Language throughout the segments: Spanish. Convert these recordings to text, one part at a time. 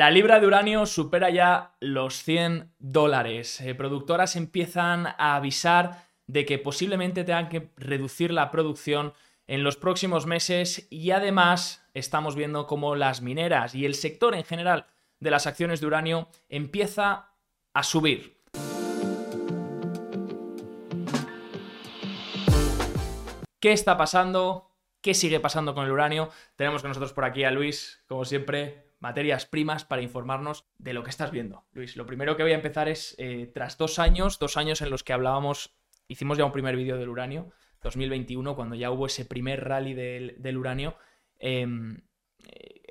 La libra de uranio supera ya los 100 dólares. Eh, productoras empiezan a avisar de que posiblemente tengan que reducir la producción en los próximos meses y además estamos viendo cómo las mineras y el sector en general de las acciones de uranio empieza a subir. ¿Qué está pasando? ¿Qué sigue pasando con el uranio? Tenemos con nosotros por aquí a Luis, como siempre, materias primas para informarnos de lo que estás viendo. Luis, lo primero que voy a empezar es, eh, tras dos años, dos años en los que hablábamos, hicimos ya un primer vídeo del uranio, 2021, cuando ya hubo ese primer rally del, uranio, em,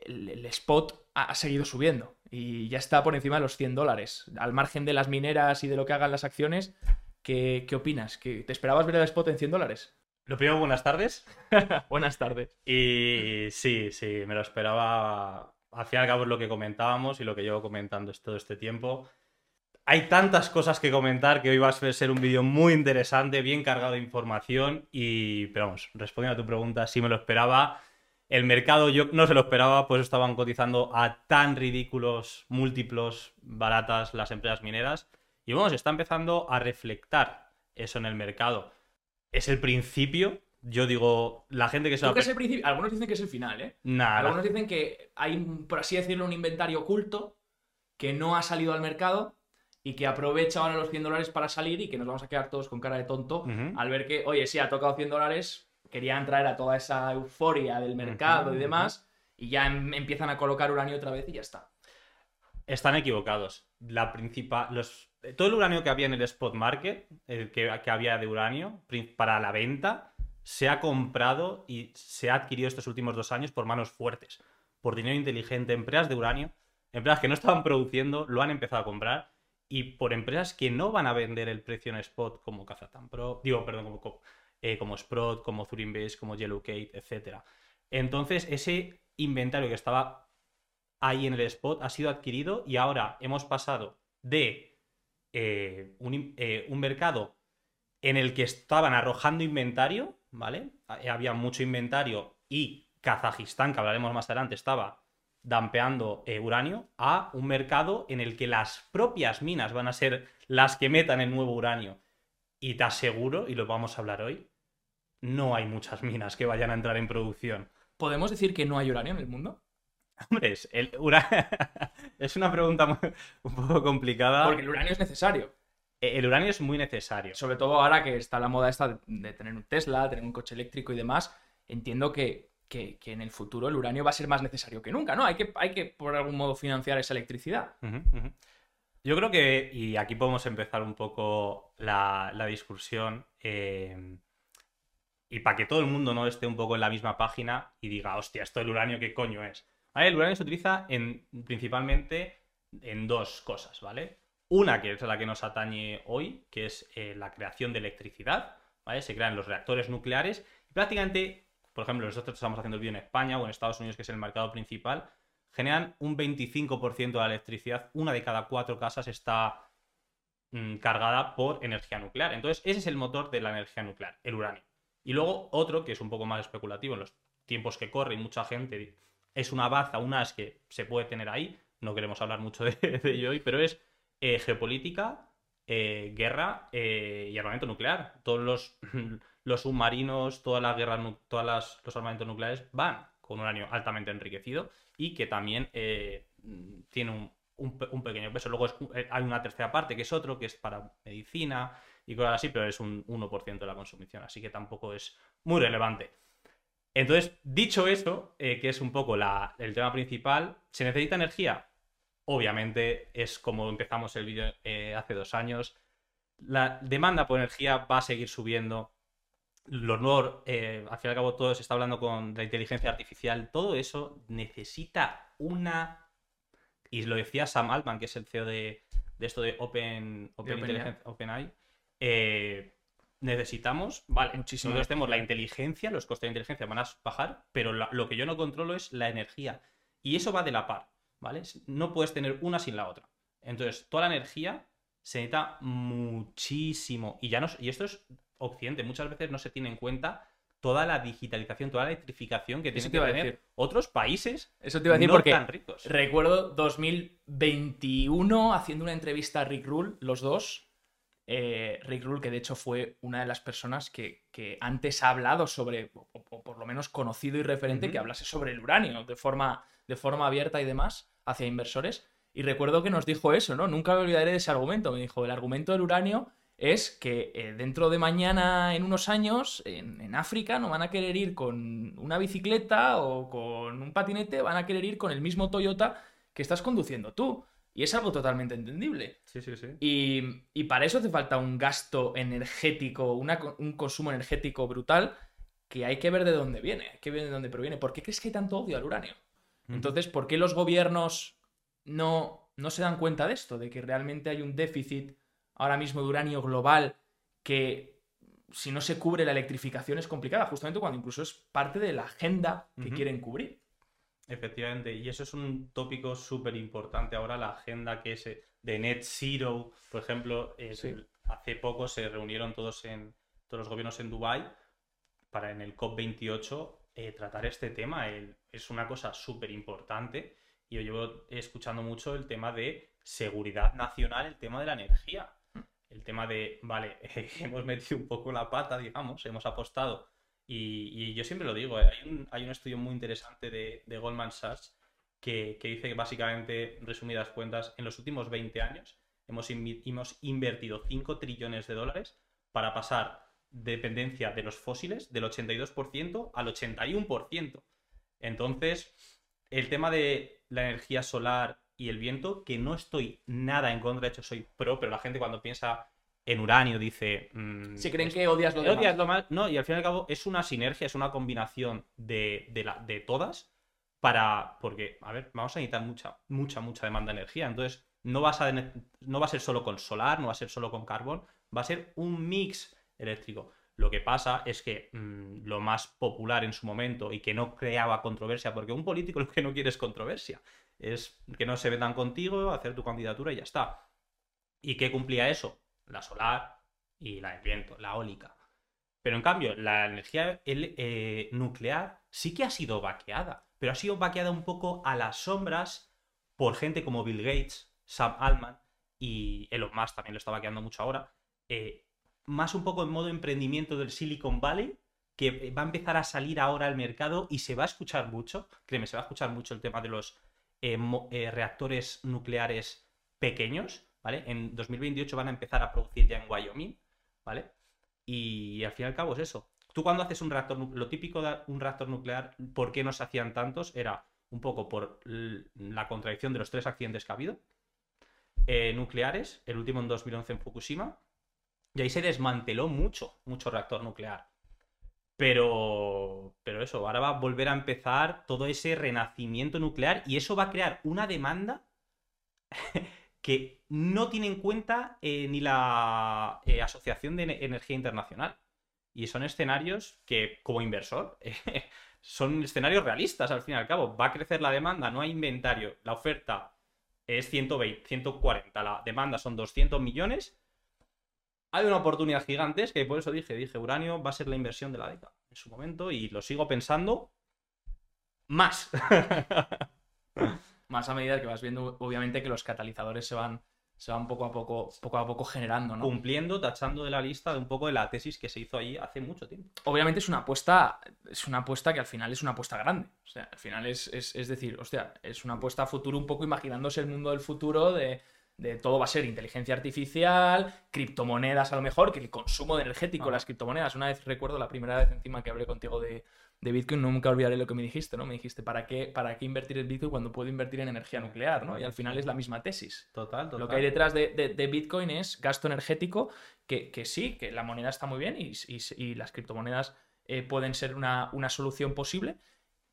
el, spot ha, seguido subiendo y ya está por encima de los 100 dólares. Al margen de las mineras y de lo que hagan las acciones, ¿qué, qué opinas? ¿Que ¿Te esperabas ver el spot en 100 dólares? Lo primero, buenas tardes. buenas tardes. Y sí, sí, me lo esperaba. Al fin y al cabo es lo que comentábamos y lo que llevo comentando todo este tiempo. Hay tantas cosas que comentar que hoy va a ser un vídeo muy interesante, bien cargado de información y, pero vamos, respondiendo a tu pregunta, sí me lo esperaba. El mercado yo no se lo esperaba, pues estaban cotizando a tan ridículos múltiplos baratas las empresas mineras. Y se está empezando a reflectar eso en el mercado. Es el principio. Yo digo, la gente que se va es el principio? Algunos dicen que es el final, ¿eh? Nada. Algunos dicen que hay, por así decirlo, un inventario oculto que no ha salido al mercado y que aprovecha ahora los 100 dólares para salir y que nos vamos a quedar todos con cara de tonto al ver que, oye, sí, ha tocado 100 dólares, querían traer a toda esa euforia del mercado y demás, y ya em, empiezan a colocar uranio otra vez y ya está. Están equivocados. La principal, los, todo el uranio que había en el spot market, el que, que había de uranio para la venta, se ha comprado y se ha adquirido estos últimos dos años por manos fuertes, por dinero inteligente, empresas de uranio, empresas que no estaban produciendo, lo han empezado a comprar y por empresas que no van a vender el precio en spot como Kazatan Pro, digo, perdón, como, eh, como Sprott, como Zurinbase, como etc. Entonces, ese inventario que estaba ahí en el spot ha sido adquirido y ahora hemos pasado de eh, eh, un, mercado en el que estaban arrojando inventario, ¿vale? Había mucho inventario y Kazajistán, que hablaremos más adelante, estaba dampeando eh, uranio a un mercado en el que las propias minas van a ser las que metan el nuevo uranio. Y te aseguro, y lo vamos a hablar hoy, no hay muchas minas que vayan a entrar en producción. ¿Podemos decir que no hay uranio en el mundo? Hombre, el es una pregunta un poco complicada. Porque el uranio es necesario. E, el uranio es muy necesario. Sobre todo ahora que está la moda esta de tener un Tesla, tener un coche eléctrico y demás. Entiendo que que, en el futuro el uranio va a ser más necesario que nunca, ¿no? Hay que, hay que por algún modo, financiar esa electricidad. Yo creo que, y aquí podemos empezar un poco la, discusión, eh, y para que todo el mundo no esté un poco en la misma página y diga, hostia, esto del uranio, ¿qué coño es? El uranio se utiliza en, principalmente en dos cosas, ¿vale? Una que es la que nos atañe hoy, que es eh, la creación de electricidad, ¿vale? Se crean los reactores nucleares y prácticamente por ejemplo, nosotros estamos haciendo el vídeo en España o en Estados Unidos, que es el mercado principal, generan un 25% de la electricidad. Una de cada cuatro casas está mm, cargada por energía nuclear. Entonces, ese es el motor de la energía nuclear, el uranio. Y luego otro, que es un poco más especulativo en los tiempos que corren, mucha gente es una baza, una es que se puede tener ahí, no queremos hablar mucho de, ello hoy, pero es eh, geopolítica, eh, guerra eh, y armamento nuclear. Todos los submarinos, todas las guerras, todos los armamentos nucleares van con uranio altamente enriquecido y que también tiene un, pequeño peso. Luego hay una tercera parte que es otro, que es para medicina y cosas así, pero es un 1% de la consumición, así que tampoco es muy relevante. Entonces, dicho eso, que es un poco el tema principal, ¿se necesita energía? Obviamente es como empezamos el vídeo hace dos años. La demanda por energía va a seguir subiendo los nuevos, eh, al fin y al cabo todo se está hablando con la inteligencia artificial, todo eso necesita una, y lo decía Sam Altman, que es el CEO de, esto de Open, Open, OpenAI, eh, necesitamos, vale, muchísimo. Nosotros tenemos la inteligencia, los costes de inteligencia van a bajar, pero lo que yo no controlo es la energía. Y eso va de la par, ¿vale? No puedes tener una sin la otra. Entonces, toda la energía se necesita muchísimo. Y ya no, y esto es Occidente. Muchas veces no se tiene en cuenta toda la digitalización, toda la electrificación que tienen te que tener decir. otros países Eso te iba a decir no porque tan ricos. recuerdo 2021 haciendo una entrevista a Rick Rule, los dos. Eh, Rick Rule, que de hecho fue una de las personas que, que antes ha hablado sobre, o, o por lo menos conocido y referente, que hablase sobre el uranio de forma, de forma abierta y demás hacia inversores. Y recuerdo que nos dijo eso, ¿no? Nunca me olvidaré de ese argumento. Me dijo, el argumento del uranio es que eh, dentro de mañana, en unos años, en, en África no van a querer ir con una bicicleta o con un patinete, van a querer ir con el mismo Toyota que estás conduciendo tú. Y es algo totalmente entendible. Sí, sí, sí. Y, y para eso hace falta un gasto energético, una un consumo energético brutal que hay que ver de dónde viene, hay que ver de dónde proviene. ¿Por qué crees que hay tanto odio al uranio? Entonces, ¿por qué los gobiernos no, no se dan cuenta de esto? De que realmente hay un déficit ahora mismo de uranio global que si no se cubre la electrificación es complicada, justamente cuando incluso es parte de la agenda que quieren cubrir. Efectivamente, y eso es un tópico súper importante ahora, la agenda que es eh, de Net Zero, por ejemplo, es Sí. el- hace poco se reunieron todos en todos los gobiernos en Dubái para en el COP28 eh, tratar este tema. Es una cosa súper importante yo llevo escuchando mucho el tema de seguridad nacional, el tema de la energía. El tema de, vale, hemos metido un poco la pata, digamos, hemos apostado y, yo siempre lo digo, hay un, hay un estudio muy interesante de, Goldman Sachs que, que dice que básicamente, resumidas cuentas, en los últimos 20 años hemos, hemos invertido 5 trillones de dólares para pasar dependencia de los fósiles del 82% al 81%. Entonces, el tema de la energía solar y el viento, que no estoy nada en contra, de hecho soy pro, pero la gente cuando piensa en uranio dice... mm, Si creen es- que odias lo demás. Odias lo más- No, y al fin y al cabo es una sinergia, es una combinación de, de, la- de todas para. Porque, a ver, vamos a necesitar mucha, mucha, mucha demanda de energía. Entonces, no, vas a, no va a ser solo con solar, no va a ser solo con carbón, va a ser un mix eléctrico. Lo que pasa es que mm, lo más popular en su momento y que no creaba controversia, porque un político lo que no quiere es controversia, es que no se metan contigo, hacer tu candidatura y ya está. ¿Y qué cumplía eso? La solar y la del viento, la eólica. Pero en cambio, la energía eh, nuclear sí que ha sido vaqueada, pero ha sido vaqueada un poco a las sombras por gente como Bill Gates, Sam Altman y Elon Musk también lo está vaqueando mucho ahora. eh, más un poco en modo emprendimiento del Silicon Valley, que va a empezar a salir ahora al mercado y se va a escuchar mucho, créeme, se va a escuchar mucho el tema de los eh, eh, reactores nucleares pequeños, ¿vale? En 2028 van a empezar a producir ya en Wyoming, ¿vale? Y al fin y al cabo es eso. Tú cuando haces un reactor, lo típico de un reactor nuclear, ¿por qué no se hacían tantos? Era un poco por la contradicción de los tres accidentes que ha habido. eh, nucleares, el último en 2011 en Fukushima, y ahí se desmanteló mucho, mucho reactor nuclear. Pero, pero eso, ahora va a volver a empezar todo ese renacimiento nuclear y eso va a crear una demanda que no tiene en cuenta eh, ni la eh, Asociación de Ene- Energía Internacional. Y son escenarios que, como inversor, son escenarios realistas al fin y al cabo. Va a crecer la demanda, no hay inventario. La oferta es 120, 140, la demanda son 200 millones. Hay una oportunidad gigantesca y por eso dije, dije, uranio va a ser la inversión de la década en su momento y lo sigo pensando más. Más a medida que vas viendo, obviamente, que los catalizadores se van, se van poco a poco, poco a poco generando, ¿no? Cumpliendo, tachando de la lista de un poco de la tesis que se hizo ahí hace mucho tiempo. obviamente es una apuesta, es una apuesta que al final es una apuesta grande. O sea, al final es, es, es decir, hostia, es una apuesta a futuro un poco imaginándose el mundo del futuro de, de todo va a ser inteligencia artificial, criptomonedas a lo mejor, que el consumo de energético, Ajá. las criptomonedas. Una vez recuerdo la primera vez encima que hablé contigo de, de Bitcoin, nunca olvidaré lo que me dijiste, ¿no? Me dijiste, ¿para qué, ¿para qué invertir en Bitcoin cuando puedo invertir en energía nuclear, ¿no? Y al final es la misma tesis. Total, total. Lo que hay detrás de, de- de Bitcoin es gasto energético, que, que sí, que la moneda está muy bien y, y- y las criptomonedas eh, pueden ser una, una solución posible,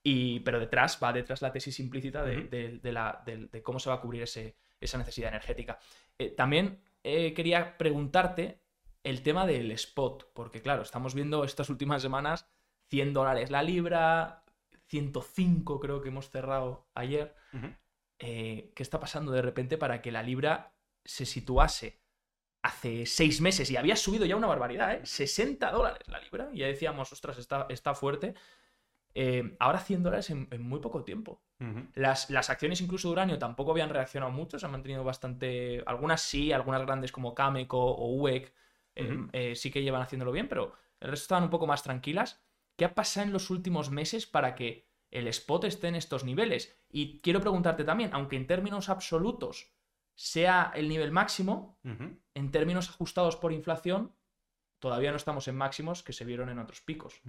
y, pero detrás va detrás la tesis implícita de, de- de la- de cómo se va a cubrir ese- esa necesidad energética. Eh, también eh, quería preguntarte el tema del spot, porque claro, estamos viendo estas últimas semanas 100 dólares la libra, 105 creo que hemos cerrado ayer eh, qué está pasando de repente para que la libra se situase hace seis meses y había subido ya una barbaridad, ¿eh? 60 dólares la libra. Y ya decíamos, ostras, está, está fuerte. Eh, ahora 100 dólares en, muy poco tiempo. Las, las, acciones incluso de uranio tampoco habían reaccionado mucho, se han mantenido bastante... Algunas sí, algunas grandes como Cameco o UEC eh, eh, sí que llevan haciéndolo bien, pero el resto estaban un poco más tranquilas. ¿Qué ha pasado en los últimos meses para que el spot esté en estos niveles? Y quiero preguntarte también, aunque en términos absolutos sea el nivel máximo, en términos ajustados por inflación, todavía no estamos en máximos que se vieron en otros picos.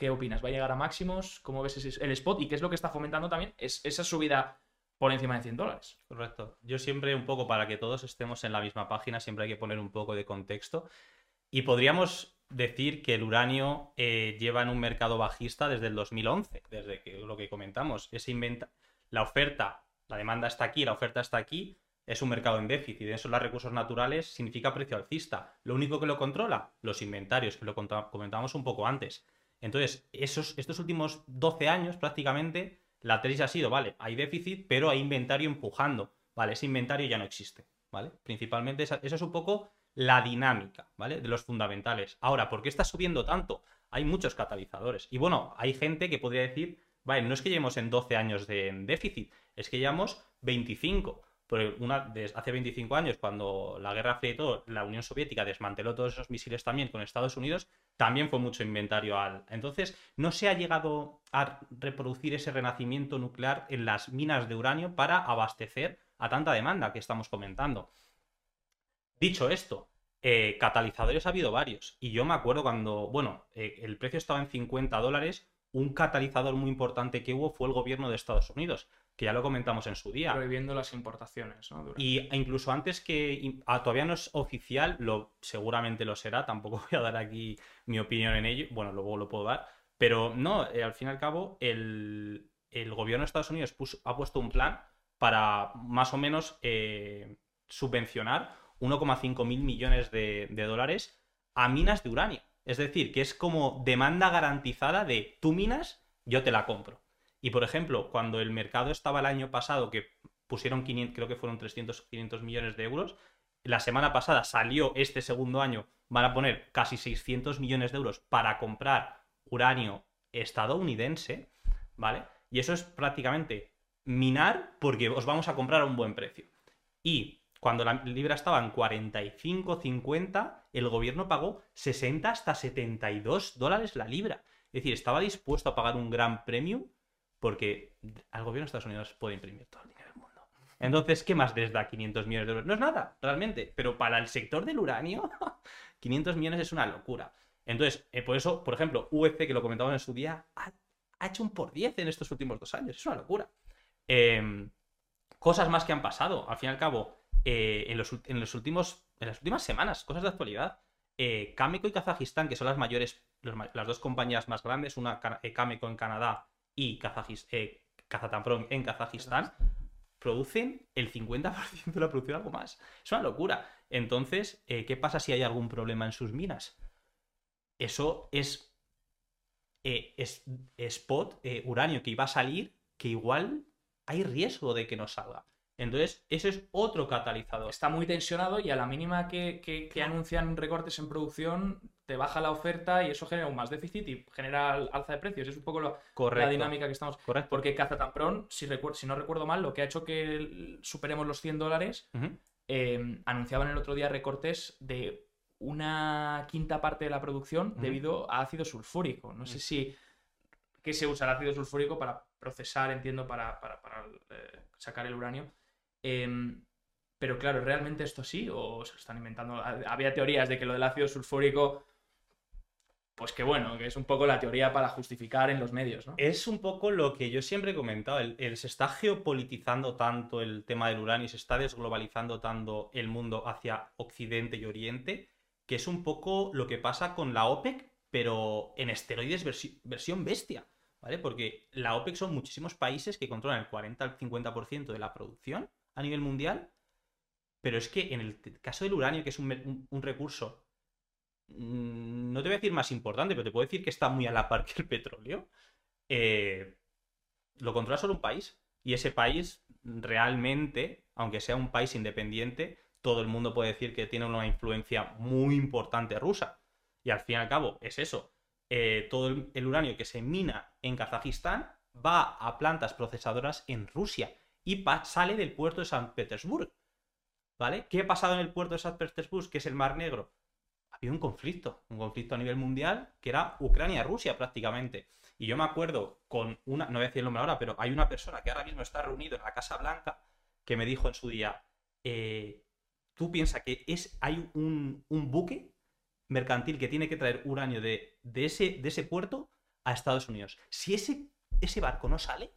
¿Qué opinas? ¿Va a llegar a máximos? ¿Cómo ves el spot? ¿Y qué es lo que está fomentando también? Es esa subida por encima de 100 dólares. Correcto. Yo siempre un poco, para que todos estemos en la misma página, siempre hay que poner un poco de contexto. Y podríamos decir que el uranio eh, lleva en un mercado bajista desde el 2011, desde que, lo que comentamos. Inventa... La oferta, la demanda está aquí, la oferta está aquí, es un mercado en déficit. Eso los recursos naturales significa precio alcista. Lo único que lo controla, los inventarios, que lo comentábamos un poco antes. Entonces, esos, estos últimos 12 años prácticamente, la tesis ha sido, vale, hay déficit, pero hay inventario empujando. Vale, ese inventario ya no existe. ¿Vale? Principalmente esa, eso es un poco la dinámica, ¿vale? De los fundamentales. Ahora, ¿por qué está subiendo tanto? Hay muchos catalizadores. Y bueno, hay gente que podría decir, vale, no es que llevemos en 12 años de déficit, es que llevamos 25 una, desde hace 25 años, cuando la Guerra Fría y la Unión Soviética desmanteló todos esos misiles también con Estados Unidos, también fue mucho inventario al. Entonces, no se ha llegado a reproducir ese renacimiento nuclear en las minas de uranio para abastecer a tanta demanda que estamos comentando. Dicho esto, eh, catalizadores ha habido varios. Y yo me acuerdo cuando, bueno, eh, el precio estaba en 50 dólares, un catalizador muy importante que hubo fue el gobierno de Estados Unidos que ya lo comentamos en su día. Prohibiendo las importaciones, ¿no? Y incluso antes que ah, todavía no es oficial, lo, seguramente lo será, tampoco voy a dar aquí mi opinión en ello, bueno, luego lo puedo dar, pero no, eh, al fin y al cabo, el, gobierno de Estados Unidos ha puesto un plan para más o menos eh, subvencionar 1,5 mil millones de, de dólares a minas de uranio. Es decir, que es como demanda garantizada de tú minas, yo te la compro. Y por ejemplo, cuando el mercado estaba el año pasado, que pusieron 500, creo que fueron 300, 500 millones de euros, la semana pasada salió este segundo año, van a poner casi 600 millones de euros para comprar uranio estadounidense, ¿vale? Y eso es prácticamente minar porque os vamos a comprar a un buen precio. Y cuando la libra estaba en 45, 50, el gobierno pagó 60 hasta 72 dólares la libra. Es decir, estaba dispuesto a pagar un gran premio porque al gobierno de Estados Unidos puede imprimir todo el dinero del mundo. Entonces, ¿qué más les da 500 millones de euros? No es nada, realmente, pero para el sector del uranio, 500 millones es una locura. Entonces, eh, por eso, por ejemplo, UFC, que lo comentamos en su día, ha, hecho un por 10 en estos últimos dos años. Es una locura. Em, cosas más que han pasado. Al fin y al cabo, eh, en, los, últimos, en las últimas semanas, cosas de actualidad. Eh, Cameco y Kazajistán, que son las mayores, las dos compañías más grandes, una Cameco en Canadá y eh, en Kazajistán producen el 50% de la producción, algo más. Es una locura. Entonces, eh, ¿qué pasa si hay algún problema en sus minas? Eso es, eh, es spot, uranio que iba a salir, que igual hay riesgo de que no salga. Entonces, ese es otro catalizador. Está muy tensionado y a la mínima que, anuncian recortes en producción, te baja la oferta y eso genera un más déficit y genera alza de precios. Es un poco la dinámica que estamos. Correcto. Porque Kazatomprom, si, si no recuerdo mal, lo que ha hecho que superemos los 100 dólares, em, anunciaban el otro día recortes de una quinta parte de la producción debido a ácido sulfúrico. No sé si. ¿Qué se usa el ácido sulfúrico para procesar, entiendo, para, eh, sacar el uranio? Em, pero claro, ¿realmente esto sí? ¿O se lo están inventando? Había teorías de que lo del ácido sulfúrico, pues que bueno, que es un poco la teoría para justificar en los medios, ¿no? Es un poco lo que yo siempre he comentado. El, se está geopolitizando tanto el tema del uranio y se está desglobalizando tanto el mundo hacia Occidente y Oriente, que es un poco lo que pasa con la OPEC, pero en esteroides versión bestia. ¿Vale? Porque la OPEC son muchísimos países que controlan el 40 al 50% de la producción a nivel mundial, pero es que en el caso del uranio, que es un, recurso, mm, no te voy a decir más importante, pero te puedo decir que está muy a la par que el petróleo, eh, lo controla solo un país. Y ese país realmente, aunque sea un país independiente, todo el mundo puede decir que tiene una influencia muy importante rusa. Y al fin y al cabo es eso. Eh, todo el, uranio que se mina en Kazajistán va a plantas procesadoras en Rusia y sale del puerto de San Petersburgo. ¿Vale? ¿Qué ha pasado en el puerto de San Petersburgo, que es el Mar Negro? Había un conflicto, un conflicto a nivel mundial que era Ucrania-Rusia prácticamente. Y yo me acuerdo con una, no voy a decir el nombre ahora, pero hay una persona que ahora mismo está reunido en la Casa Blanca que me dijo en su día, eh, tú piensas que es, hay un, buque mercantil que tiene que traer uranio de, de, ese, de ese puerto a Estados Unidos. Si ese, ese barco no sale,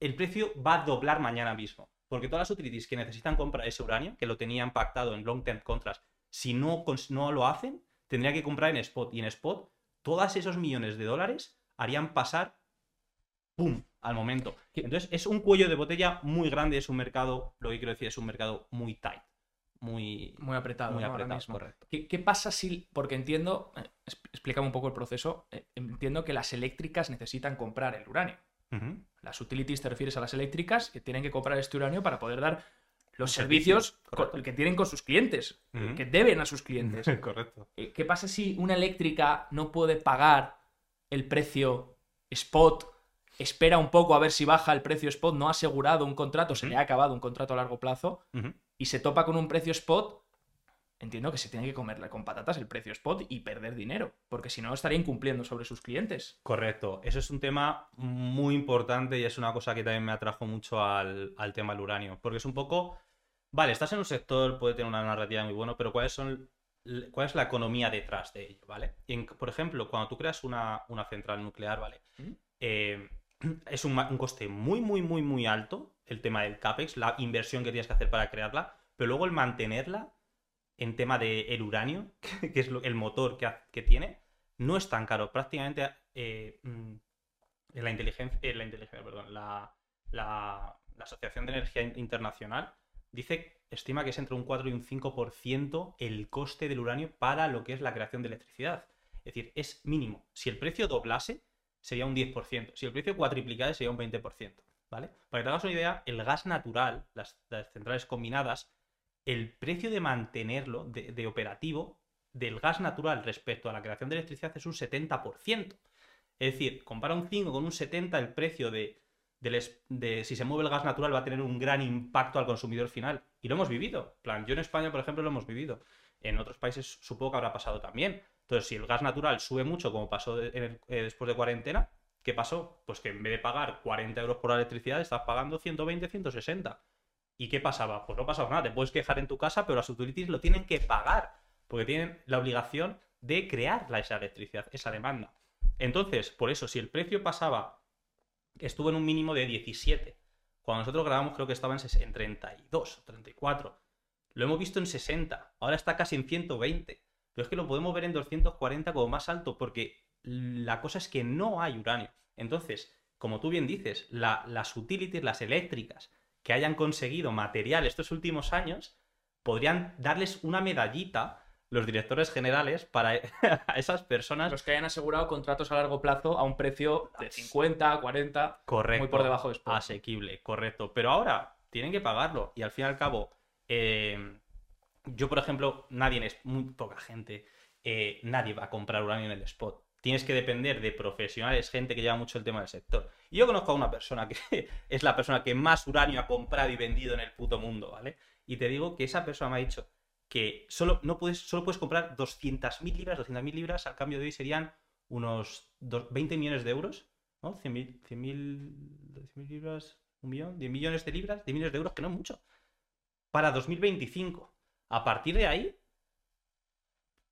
el precio va a doblar mañana mismo. Porque todas las utilities que necesitan comprar ese uranio, que lo tenían pactado en long term contracts, si no, no lo hacen, tendría que comprar en spot. Y en spot, todos esos millones de dólares harían pasar, ¡pum!, al momento. Entonces, es un cuello de botella muy grande, es un mercado, lo que quiero decir, es un mercado muy tight. Muy, muy apretado, muy apretado correcto. ¿Qué, pasa si, porque entiendo, eh, explícame un poco el proceso, eh, entiendo que las eléctricas necesitan comprar el uranio. Las utilities te refieres a las eléctricas que tienen que comprar este uranio para poder dar los servicios que tienen con sus clientes, que deben a sus clientes. Correcto. Eh, ¿Qué pasa si una eléctrica no puede pagar el precio spot? Espera un poco a ver si baja el precio spot, no ha asegurado un contrato, se le ha acabado un contrato a largo plazo y se topa con un precio spot entiendo que se tiene que comerle con patatas el precio spot y perder dinero, porque si no estaría incumpliendo sobre sus clientes. Correcto, eso es un tema muy importante y es una cosa que también me atrajo mucho al, tema del uranio, porque es un poco, vale, estás en un sector, puede tener una narrativa muy buena, pero ¿cuáles son, ¿cuál es la economía detrás de ello? ¿vale? por ejemplo, cuando tú creas una, central nuclear, ¿vale? Eh, es un, un coste muy, muy, muy, muy alto el tema del CAPEX, la inversión que tienes que hacer para crearla, pero luego el mantenerla en tema del el uranio, que es el motor que, tiene, no es tan caro. Prácticamente eh, mm, la inteligencia, la inteligencia, perdón, la, Asociación de Energía Internacional dice, estima que es entre un 4 y un 5% el coste del uranio para lo que es la creación de electricidad. Es decir, es mínimo. Si el precio doblase, sería un 10%. Si el precio cuatriplicase, sería un 20%. ¿Vale? Para que te hagas una idea, el gas natural, las centrales combinadas, el precio de mantenerlo, de, operativo, del gas natural respecto a la creación de electricidad es un 70%. Es decir, compara un 5 con un 70, el precio de, si se mueve el gas natural va a tener un gran impacto al consumidor final. Y lo hemos vivido. plan, yo en España, por ejemplo, lo hemos vivido. En otros países supongo que habrá pasado también. Entonces, si el gas natural sube mucho, como pasó eh, después de cuarentena, ¿qué pasó? Pues que en vez de pagar 40 euros por la electricidad, estás pagando 120, 160. ¿Y qué pasaba? Pues no pasaba nada, te puedes quejar en tu casa, pero las utilities lo tienen que pagar, porque tienen la obligación de crear esa electricidad, esa demanda. Entonces, por eso, si el precio pasaba, estuvo en un mínimo de 17, cuando nosotros grabamos creo que estaba en 32, 34, lo hemos visto en 60, ahora está casi en 120, pero es que lo podemos ver en 240 como más alto, porque la cosa es que no hay uranio. Entonces, como tú bien dices, las utilities, las eléctricas, que hayan conseguido material estos últimos años, podrían darles una medallita los directores generales para esas personas. Los que hayan asegurado contratos a largo plazo a un precio de 50, 40, correcto, muy por debajo de esto. Asequible, correcto. Pero ahora tienen que pagarlo y al fin y al cabo, eh, yo por ejemplo, nadie, es muy poca gente, eh, nadie va a comprar uranio en el spot tienes que depender de profesionales, gente que lleva mucho el tema del sector. Y yo conozco a una persona que es la persona que más uranio ha comprado y vendido en el puto mundo, ¿vale? Y te digo que esa persona me ha dicho que solo, no puedes, solo puedes comprar 200.000 libras, 200.000 libras, al cambio de hoy serían unos 20 millones de euros, ¿no? 100.000 libras, un millón, 10 millones de libras, 10 millones de euros, que no es mucho, para 2025. A partir de ahí,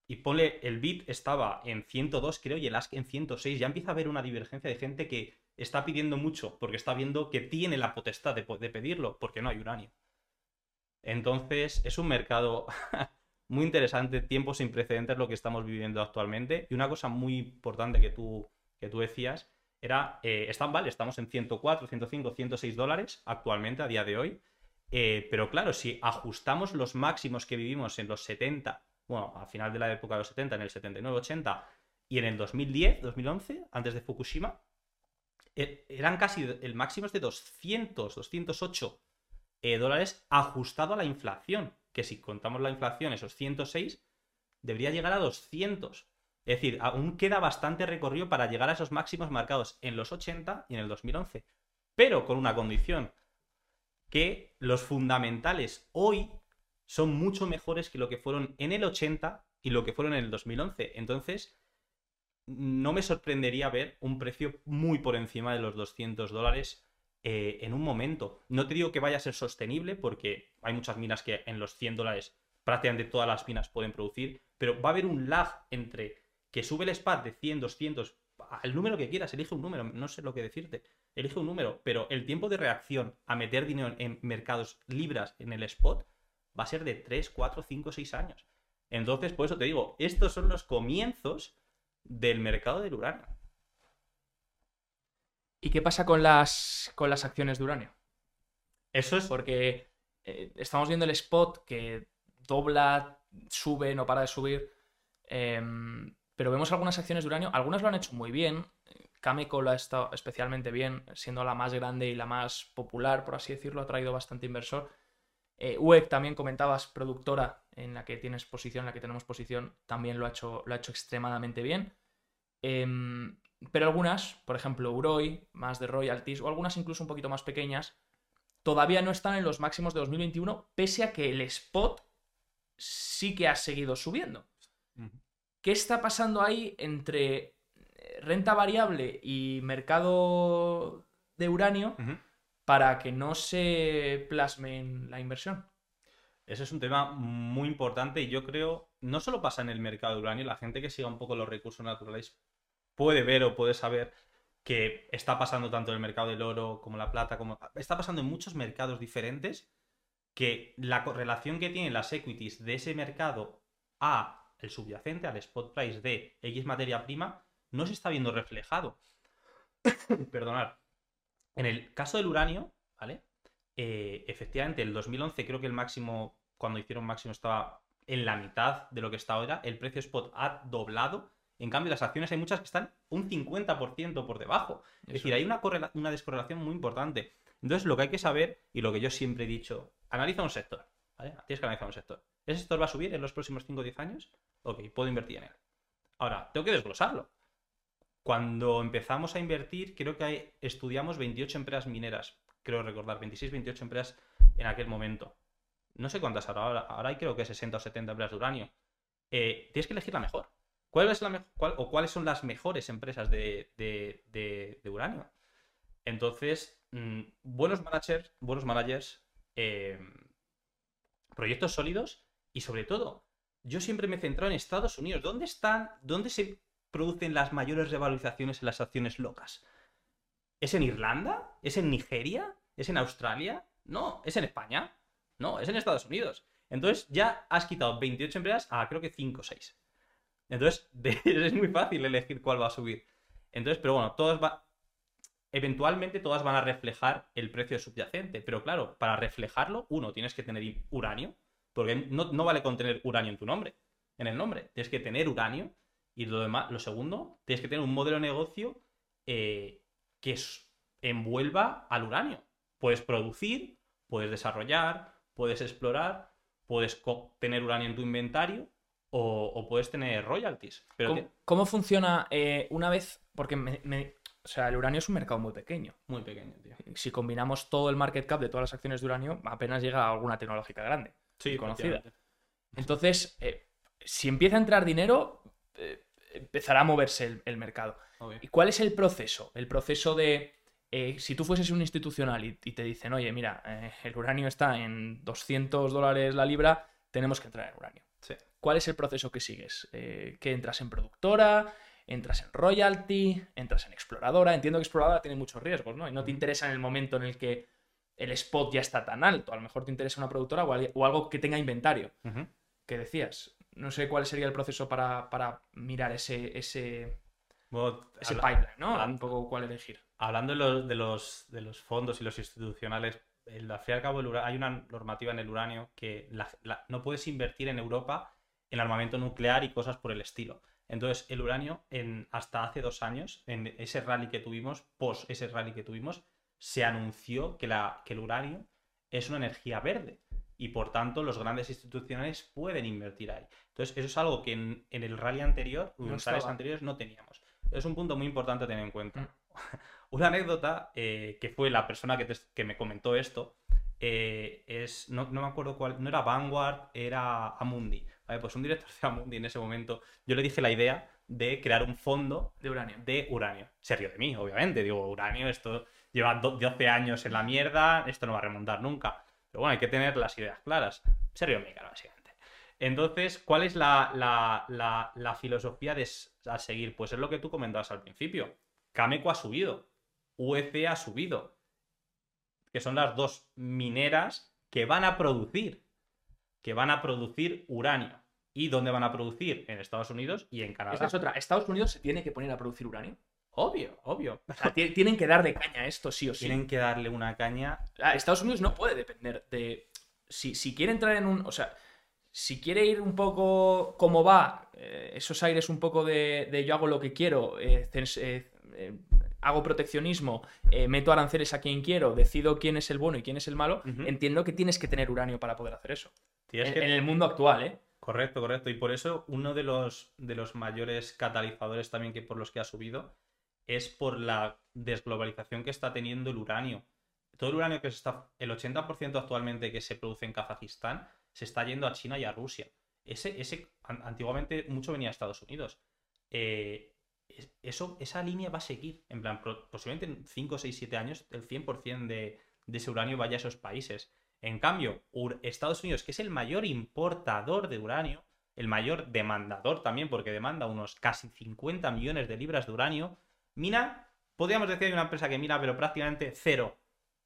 y ponle, el bit estaba en 102, creo, y el ask en 106. Ya empieza a haber una divergencia de gente que está pidiendo mucho porque está viendo que tiene la potestad de, pedirlo, porque no hay uranio. Entonces, es un mercado muy interesante, tiempo sin precedentes lo que estamos viviendo actualmente. Y una cosa muy importante que tú, que tú decías era, eh, están, vale, estamos en 104, 105, 106 dólares actualmente, a día de hoy. Eh, pero claro, si ajustamos los máximos que vivimos en los 70 bueno, a final de la época de los 70, en el 79, 80 y en el 2010, 2011, antes de Fukushima, e, eran casi, el máximo de 200, 208 eh, dólares ajustado a la inflación, que si contamos la inflación, esos 106, debería llegar a 200. Es decir, aún queda bastante recorrido para llegar a esos máximos marcados en los 80 y en el 2011. Pero con una condición, que los fundamentales hoy son mucho mejores que lo que fueron en el 80 y lo que fueron en el 2011. Entonces, no me sorprendería ver un precio muy por encima de los 200 dólares eh, en un momento. No te digo que vaya a ser sostenible porque hay muchas minas que en los 100 dólares prácticamente todas las minas pueden producir, pero va a haber un lag entre que sube el SPAT de 100, 200, el número que quieras, elige un número, no sé lo que decirte, elige un número, pero el tiempo de reacción a meter dinero en mercados libras en el spot va a ser de 3, 4, 5, 6 años. Entonces, por eso te digo, estos son los comienzos del mercado del uranio. ¿Y qué pasa con las, con las acciones de uranio? Eso es. Porque eh, estamos viendo el spot que dobla, sube, no para de subir. Em, pero vemos algunas acciones de uranio, algunas lo han hecho muy bien. Cameco lo ha estado especialmente bien, siendo la más grande y la más popular, por así decirlo, ha traído bastante inversor. Eh, UEC también comentabas, productora en la que tienes posición, en la que tenemos posición, también lo ha hecho, lo ha hecho extremadamente bien. Em, pero algunas, por ejemplo, Uroi, más de royalties, o algunas incluso un poquito más pequeñas, todavía no están en los máximos de 2021, pese a que el spot sí que ha seguido subiendo. ¿Qué está pasando ahí entre eh, renta variable y mercado de uranio? Para que no se plasme en la inversión. Ese es un tema muy importante y yo creo, no solo pasa en el mercado de uranio, la gente que siga un poco los recursos naturales puede ver o puede saber que está pasando tanto en el mercado del oro como la plata, como está pasando en muchos mercados diferentes, que la correlación que tienen las equities de ese mercado a el subyacente, al spot price de X materia prima, no se está viendo reflejado. Perdonad. En el caso del uranio, ¿vale? Eh, efectivamente, el 2011 creo que el máximo, cuando hicieron máximo, estaba en la mitad de lo que está ahora. El precio spot ha doblado. En cambio, las acciones hay muchas que están un 50% por debajo. Es decir, hay una, una descorrelación muy importante. Entonces, lo que hay que saber, y lo que yo siempre he dicho, analiza un sector. ¿vale? Tienes que analizar un sector. ¿Ese sector va a subir en los próximos 5 o 10 años? Ok, puedo invertir en él. Ahora, tengo que desglosarlo. Cuando empezamos a invertir, creo que estudiamos 28 empresas mineras, creo recordar, 26, 28 empresas en aquel momento. No sé cuántas ahora, ahora hay creo que 60 o 70 empresas de uranio. Eh, tienes que elegir la mejor. ¿Cuál es la o cuáles son las mejores empresas de, uranio? Entonces, mm, buenos managers, buenos managers, eh, proyectos sólidos y sobre todo, yo siempre me he centrado en Estados Unidos. ¿Dónde están? ¿Dónde se producen las mayores revalorizaciones en las acciones locas? ¿Es en Irlanda? ¿Es en Nigeria? ¿Es en Australia? No, ¿es en España? No, es en Estados Unidos. Entonces ya has quitado 28 empresas a creo que 5 o 6. Entonces es muy fácil elegir cuál va a subir. Entonces, pero bueno, todas va... Eventualmente todas van a reflejar el precio subyacente. Pero claro, para reflejarlo, uno, tienes que tener uranio. Porque no, no vale con tener uranio en tu nombre. En el nombre. Tienes que tener uranio y lo demás, lo segundo, tienes que tener un modelo de negocio eh, que envuelva al uranio. Puedes producir, puedes desarrollar, puedes explorar, puedes tener uranio en tu inventario o, puedes tener royalties. Pero ¿Cómo, funciona eh, una vez? Porque o sea, el uranio es un mercado muy pequeño. Muy pequeño, tío. Si combinamos todo el market cap de todas las acciones de uranio, apenas llega a alguna tecnológica grande. Sí, conocida. Entonces, eh, si empieza a entrar dinero, empezará a moverse el, mercado. ¿Y cuál es el proceso? El proceso de, eh, si tú fueses un institucional y, te dicen, oye, mira, eh, el uranio está en 200 dólares la libra, tenemos que entrar en uranio. ¿Cuál es el proceso que sigues? Eh, ¿Que entras en productora? ¿Entras en royalty? ¿Entras en exploradora? Entiendo que exploradora tiene muchos riesgos, ¿no? Y no te interesa en el momento en el que el spot ya está tan alto. A lo mejor te interesa una productora o, algo que tenga inventario. ¿Qué decías? No sé cuál sería el proceso para, mirar ese, ese, ese pipeline, ¿no? Un poco cuál elegir. Hablando de los, de los, de los fondos y los institucionales, al fin y al cabo hay una normativa en el uranio que no puedes invertir en Europa en armamento nuclear y cosas por el estilo. Entonces, el uranio, en, hasta hace dos años, en ese rally que tuvimos, post ese rally que tuvimos, se anunció que, la, que el uranio es una energía verde y por tanto los grandes institucionales pueden invertir ahí. Entonces, eso es algo que en, el rally anterior, en los rallies anteriores, no teníamos. Es un punto muy importante a tener en cuenta. Mm. Una anécdota eh, que fue la persona que, que me comentó esto, eh, es, no, me acuerdo cuál, no era Vanguard, era Amundi. pues un director de Amundi en ese momento, yo le dije la idea de crear un fondo de uranio. De uranio. Serio de mí, obviamente. Digo, uranio, esto lleva 12 años en la mierda, esto no va a remontar nunca. Pero bueno, hay que tener las ideas claras. Serio claro, básicamente. Entonces, ¿cuál es la, la filosofía de, a seguir? Pues es lo que tú comentabas al principio. Cameco ha subido. UEC ha subido que son las dos mineras que van a producir, que van a producir uranio. ¿Y dónde van a producir? En Estados Unidos y en Canadá. Esa es otra. ¿Estados Unidos se tiene que poner a producir uranio? Obvio, obvio. tienen que darle caña a esto, sí o sí. Tienen que darle una caña. Estados Unidos no puede depender de. Si, quiere entrar en un. O sea, si quiere ir un poco como va, eh, esos aires un poco de, yo hago lo que quiero, eh, eh, hago proteccionismo, meto aranceles a quien quiero, decido quién es el bueno y quién es el malo, entiendo que tienes que tener uranio para poder hacer eso. En, el mundo actual, ¿eh? Correcto, correcto. Y por eso uno de los, de los mayores catalizadores también que por los que ha subido es por la desglobalización que está teniendo el uranio. Todo el uranio que se está, el 80% actualmente que se produce en Kazajistán, se está yendo a China y a Rusia. Ese, ese antiguamente mucho venía a Estados Unidos. Eh, eso, esa línea va a seguir. En plan, posiblemente en 5, 6, 7 años el 100% de, de ese uranio vaya a esos países. En cambio, Estados Unidos, que es el mayor importador de uranio, el mayor demandador también, porque demanda unos casi 50 millones de libras de uranio, mina, podríamos decir que hay una empresa que mina, pero prácticamente cero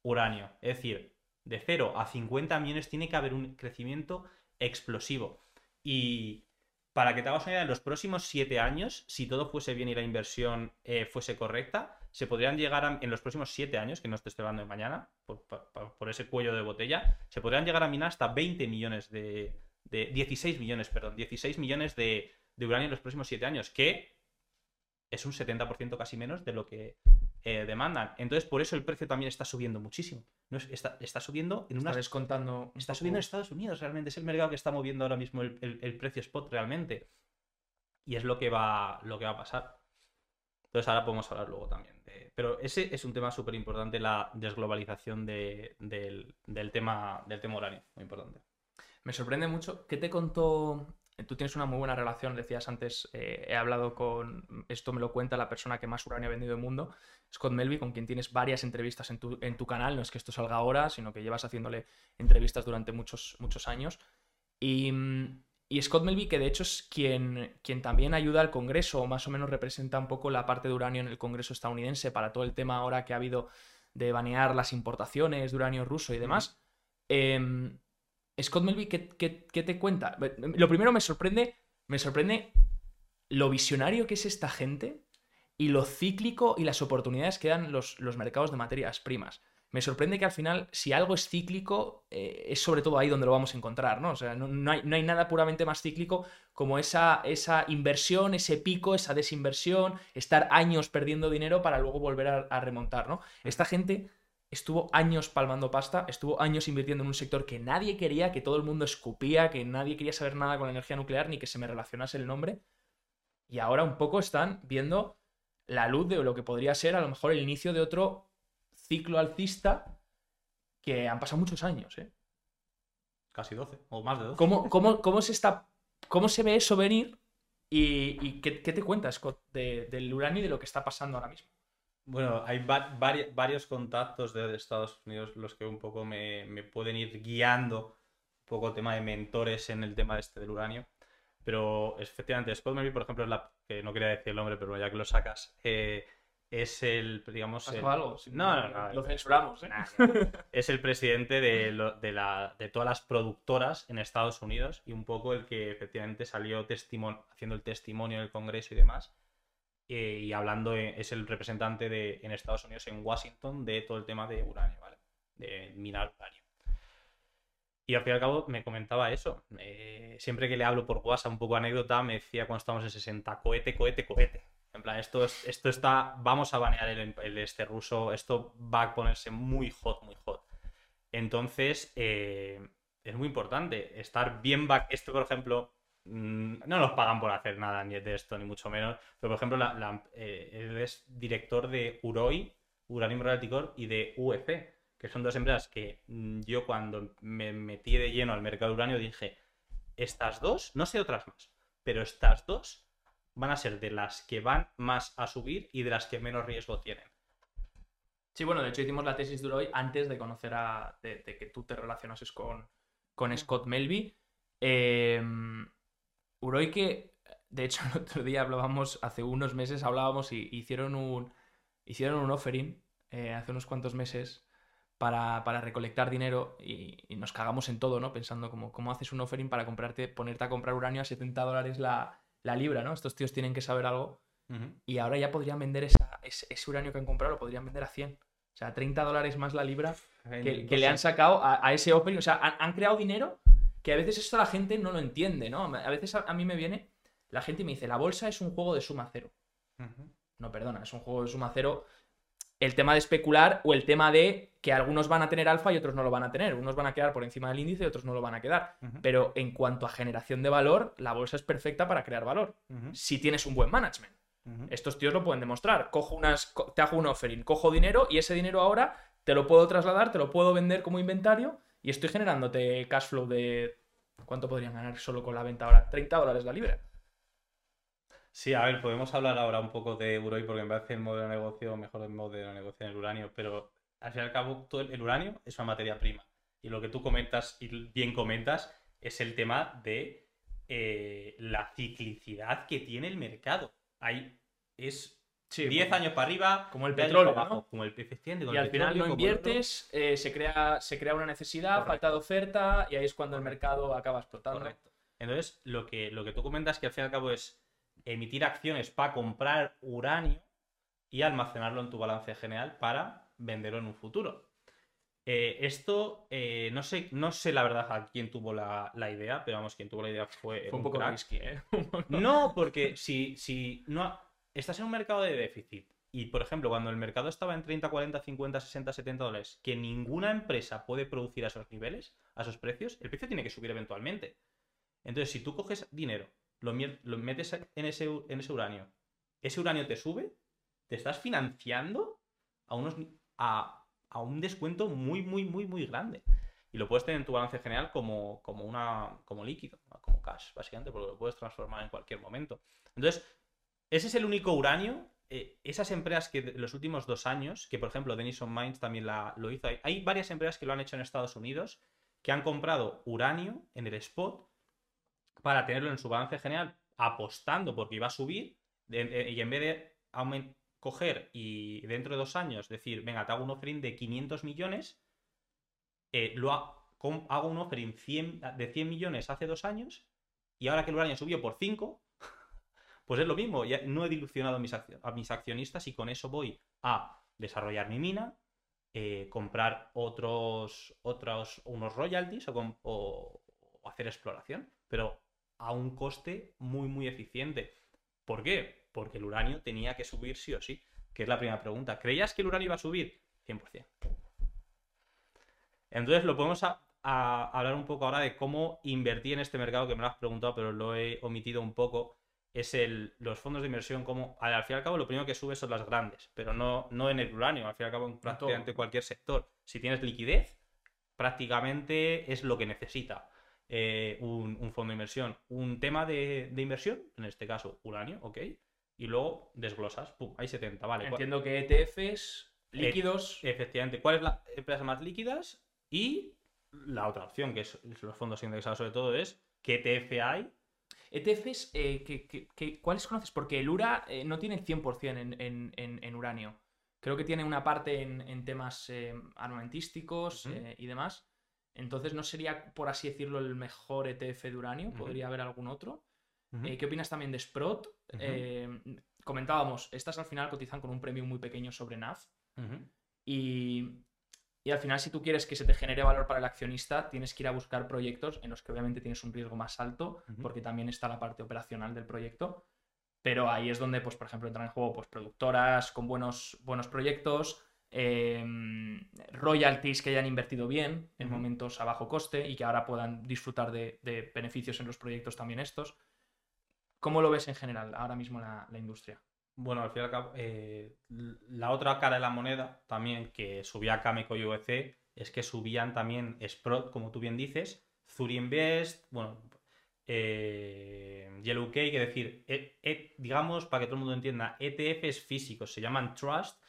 uranio. Es decir, de 0 a 50 millones tiene que haber un crecimiento explosivo. Y para que te hagas una idea, en los próximos siete años, si todo fuese bien y la inversión eh, fuese correcta, se podrían llegar a, en los próximos siete años, que no te estoy hablando de mañana, por, ese cuello de botella, se podrían llegar a minar hasta 20 millones de, 16 millones, perdón, 16 millones de, de uranio en los próximos siete años, que es un 70% casi menos de lo que eh, demandan. Entonces, por eso el precio también está subiendo muchísimo. No está, está, subiendo en una. Está descontando. Está subiendo en Estados Unidos, realmente. Es el mercado que está moviendo ahora mismo el, precio spot realmente. Y es lo que va, lo que va a pasar. Entonces, ahora podemos hablar luego también. Pero ese es un tema súper importante, la desglobalización del, del, tema, del tema horario. Muy importante. Me sorprende mucho. ¿Qué te contó Tú tienes una muy buena relación, decías antes, eh, he hablado con, esto me lo cuenta la persona que más uranio ha vendido en el mundo, Scott Melby, con quien tienes varias entrevistas en tu, en tu, canal, no es que esto salga ahora, sino que llevas haciéndole entrevistas durante muchos, muchos años. Y, y Scott Melby, que de hecho es quien, quien también ayuda al Congreso, o más o menos representa un poco la parte de uranio en el Congreso estadounidense para todo el tema ahora que ha habido de banear las importaciones de uranio ruso y demás. Eh, Scott Melby, ¿qué, te cuenta? Lo primero me sorprende, me sorprende lo visionario que es esta gente y lo cíclico y las oportunidades que dan los, mercados de materias primas. Me sorprende que al final, si algo es cíclico, eh, es sobre todo ahí donde lo vamos a encontrar, ¿no? O sea, no, hay, nada puramente más cíclico como esa, esa, inversión, ese pico, esa desinversión, estar años perdiendo dinero para luego volver a, a remontar, ¿no? Esta gente estuvo años palmando pasta, estuvo años invirtiendo en un sector que nadie quería, que todo el mundo escupía, que nadie quería saber nada con la energía nuclear ni que se me relacionase el nombre. Y ahora un poco están viendo la luz de lo que podría ser a lo mejor el inicio de otro ciclo alcista que han pasado muchos años, ¿eh? Casi 12, o más de 12. ¿Cómo, cómo, se, está, cómo se ve eso venir? ¿Y, qué, te cuentas, Scott, del uranio y de lo que está pasando ahora mismo? Bueno, hay varios contactos de Estados Unidos los que un poco me, pueden ir guiando un poco el tema de mentores en el tema este del uranio. Pero efectivamente, Scott Murray, por ejemplo, es la que no quería decir el nombre, pero ya que lo sacas, eh, es el, digamos... algo? No, no, no. Lo censuramos, ¿eh? es el presidente de, de, todas las productoras en Estados Unidos y un poco el que efectivamente salió haciendo el testimonio en el Congreso y demás eh, y hablando, eh, es el representante de, en Estados Unidos, en Washington, de todo el tema de uranio, ¿vale? De minar uranio. Y al fin y al cabo me comentaba eso. Eh, siempre que le hablo por WhatsApp, un poco anécdota, me decía cuando estábamos en 60, cohete, cohete, cohete. En plan, esto, es, esto está, vamos a banear el, este ruso, esto va a ponerse muy hot, muy hot. Entonces, es muy importante estar bien. Esto, por ejemplo, no nos pagan por hacer nada ni de esto, ni mucho menos. Pero, por ejemplo, la- eh, él es director de Uroi, Uranium Royalty Corp, y de UEC, que son dos empresas que mm, yo cuando me metí de lleno al mercado uranio dije, estas dos, no sé otras más, pero estas dos van a ser de las que van más a subir y de las que menos riesgo tienen. Sí, bueno, de hecho hicimos la tesis de Uroi antes de conocer a. de, de que tú te relacionases con, con Scott Melby. Eh, Uroi que, de hecho, el otro día hablábamos, hace unos meses hablábamos y hicieron un. hicieron un offering eh, hace unos cuantos meses para, para recolectar dinero y, y nos cagamos en todo, ¿no? Pensando como, ¿cómo haces un offering para comprarte, ponerte a comprar uranio a 70 dólares la, la libra, ¿no? Estos tíos tienen que saber algo y ahora ya podrían vender esa- ese, ese uranio que han comprado, lo podrían vender a 100. O sea, 30 dólares más la libra que, que le han sacado a, a ese offering. O sea, han, han creado dinero que a veces esto la gente no lo entiende, ¿no? A veces a, a mí me viene la gente y me dice, la bolsa es un juego de suma cero. No, perdona, es un juego de suma cero. El tema de especular o el tema de que algunos van a tener alfa y otros no lo van a tener. Unos van a quedar por encima del índice y otros no lo van a quedar. Pero en cuanto a generación de valor, la bolsa es perfecta para crear valor. Si tienes un buen management. Estos tíos lo pueden demostrar. Cojo unas, te hago un offering, cojo dinero y ese dinero ahora te lo puedo trasladar, te lo puedo vender como inventario y estoy generándote cash flow de. ¿Cuánto podrían ganar solo con la venta ahora? 30 dólares la libra. Sí, a ver, podemos hablar ahora un poco de Uroi porque me parece el modelo de negocio mejor el modelo de negocio en el uranio, pero al fin y al cabo todo el, uranio es una materia prima. Y lo que tú comentas y bien comentas es el tema de eh, la ciclicidad que tiene el mercado. Ahí es Sí, 10 bueno, años para arriba, Como el 10 años petróleo, para como el efectivamente, con Y el al final no inviertes, eh, se, crea, se crea una necesidad, Correcto. falta de oferta y ahí es cuando el mercado acaba explotando. Correcto. Entonces, lo que, lo que tú comentas que al fin y al cabo es emitir acciones para comprar uranio y almacenarlo en tu balance general para venderlo en un futuro. Eh, esto, eh, no, sé, no sé la verdad a quién tuvo la, la idea, pero vamos, quien tuvo la idea fue, Fue un poco crack. risky, ¿eh? No, porque si, si no estás en un mercado de déficit y, por ejemplo, cuando el mercado estaba en 30, 40, 50, 60, 70 dólares, que ninguna empresa puede producir a esos niveles, a esos precios, el precio tiene que subir eventualmente. Entonces, si tú coges dinero, lo, lo metes en ese, en ese uranio, ese uranio te sube, te estás financiando a, unos, a, a un descuento muy, muy, muy, muy grande. Y lo puedes tener en tu balance general como, como, una, como líquido, como cash, básicamente, porque lo puedes transformar en cualquier momento. Entonces, ese es el único uranio. eh, esas empresas que de- los últimos dos años, que por ejemplo Denison Mines también la, lo hizo, hay, varias empresas que lo han hecho en Estados Unidos, que han comprado uranio en el spot para tenerlo en su balance general, apostando porque iba a subir, de- y en vez de coger y dentro de dos años decir, venga, te hago un offering de 500 millones, eh, lo ha- hago un offering 100 de 100 millones hace dos años, y ahora que el uranio subió por 5, pues es lo mismo, ya no he dilucionado a mis, accionistas y con eso voy a desarrollar mi mina, eh, comprar otros, otros, unos royalties o, hacer exploración, pero a un coste muy, muy eficiente. ¿Por qué? Porque el uranio tenía que subir sí o sí, que es la primera pregunta. ¿Creías que el uranio iba a subir? 100%. Entonces lo podemos a hablar un poco ahora de cómo invertir en este mercado, que me lo has preguntado, pero lo he omitido un poco. Es el, los fondos de inversión, como al, fin y al cabo lo primero que sube son las grandes, pero no, no en el uranio, al fin y al cabo en prácticamente cualquier sector. Si tienes liquidez, prácticamente es lo que necesita eh, un, un fondo de inversión. Un tema de, de inversión, en este caso uranio, ok, y luego desglosas, pum, hay 70, vale. ¿cuál- Entiendo que ETFs, líquidos. Efectivamente. ¿Cuál es la empresa más líquidas? Y la otra opción, que es los fondos indexados sobre todo, es qué ETF hay. ETFs, eh, ¿qué- qué- qué- ¿cuáles conoces? Porque el URA eh, no tiene el 100% en, en- en- en uranio. Creo que tiene una parte en, temas eh, armamentísticos eh, y demás. Entonces no sería, por así decirlo, el mejor ETF de uranio. Podría haber algún otro. ¿Qué opinas también de Sprott? Comentábamos, estas al final cotizan con un premio muy pequeño sobre NAV. Y, y al final, si tú quieres que se te genere valor para el accionista, tienes que ir a buscar proyectos en los que obviamente tienes un riesgo más alto, porque también está la parte operacional del proyecto. Pero ahí es donde, pues, por ejemplo, entran en juego pues, productoras con buenos, buenos proyectos, em, royalties que hayan invertido bien en momentos a bajo coste y que ahora puedan disfrutar de, de beneficios en los proyectos también estos. ¿Cómo lo ves en general ahora mismo la, la industria? Bueno, al fin y al cabo, eh, la otra cara de la moneda también que subía Cameco y UEC es que subían también Sprott, como tú bien dices, Zuri Invest, bueno, eh, Yellow Cake, es decir, e- e- digamos, para que todo el mundo entienda, ETFs físicos, se llaman Trust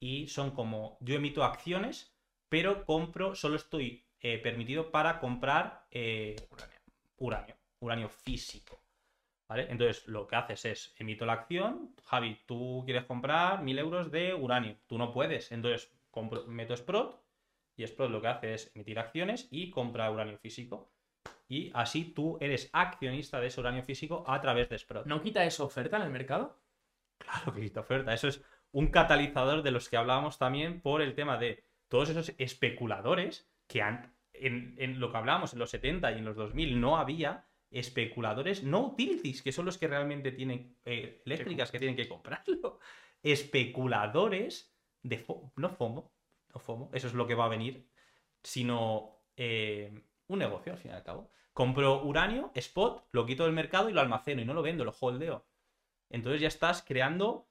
y son como, yo emito acciones, pero compro, solo estoy eh, permitido para comprar eh, uranio, uranio físico. ¿Vale? Entonces, lo que haces es, emito la acción, Javi, tú quieres comprar 1000 euros de uranio, tú no puedes, entonces compro, meto Sprott y Sprott lo que hace es emitir acciones y compra uranio físico. Y así tú eres accionista de ese uranio físico a través de Sprott. ¿No quita eso oferta en el mercado? Claro que quita oferta. Eso es un catalizador de los que hablábamos también por el tema de todos esos especuladores que han, en, en lo que hablábamos en los 70 y en los 2000 no había especuladores, no utilities, que son los que realmente tienen eh, eléctricas que tienen que comprarlo. Especuladores de fo- no FOMO, no FOMO, eso es lo que va a venir, sino eh, un negocio al fin y al cabo. Compro uranio, spot, lo quito del mercado y lo almaceno y no lo vendo, lo holdeo. Entonces ya estás creando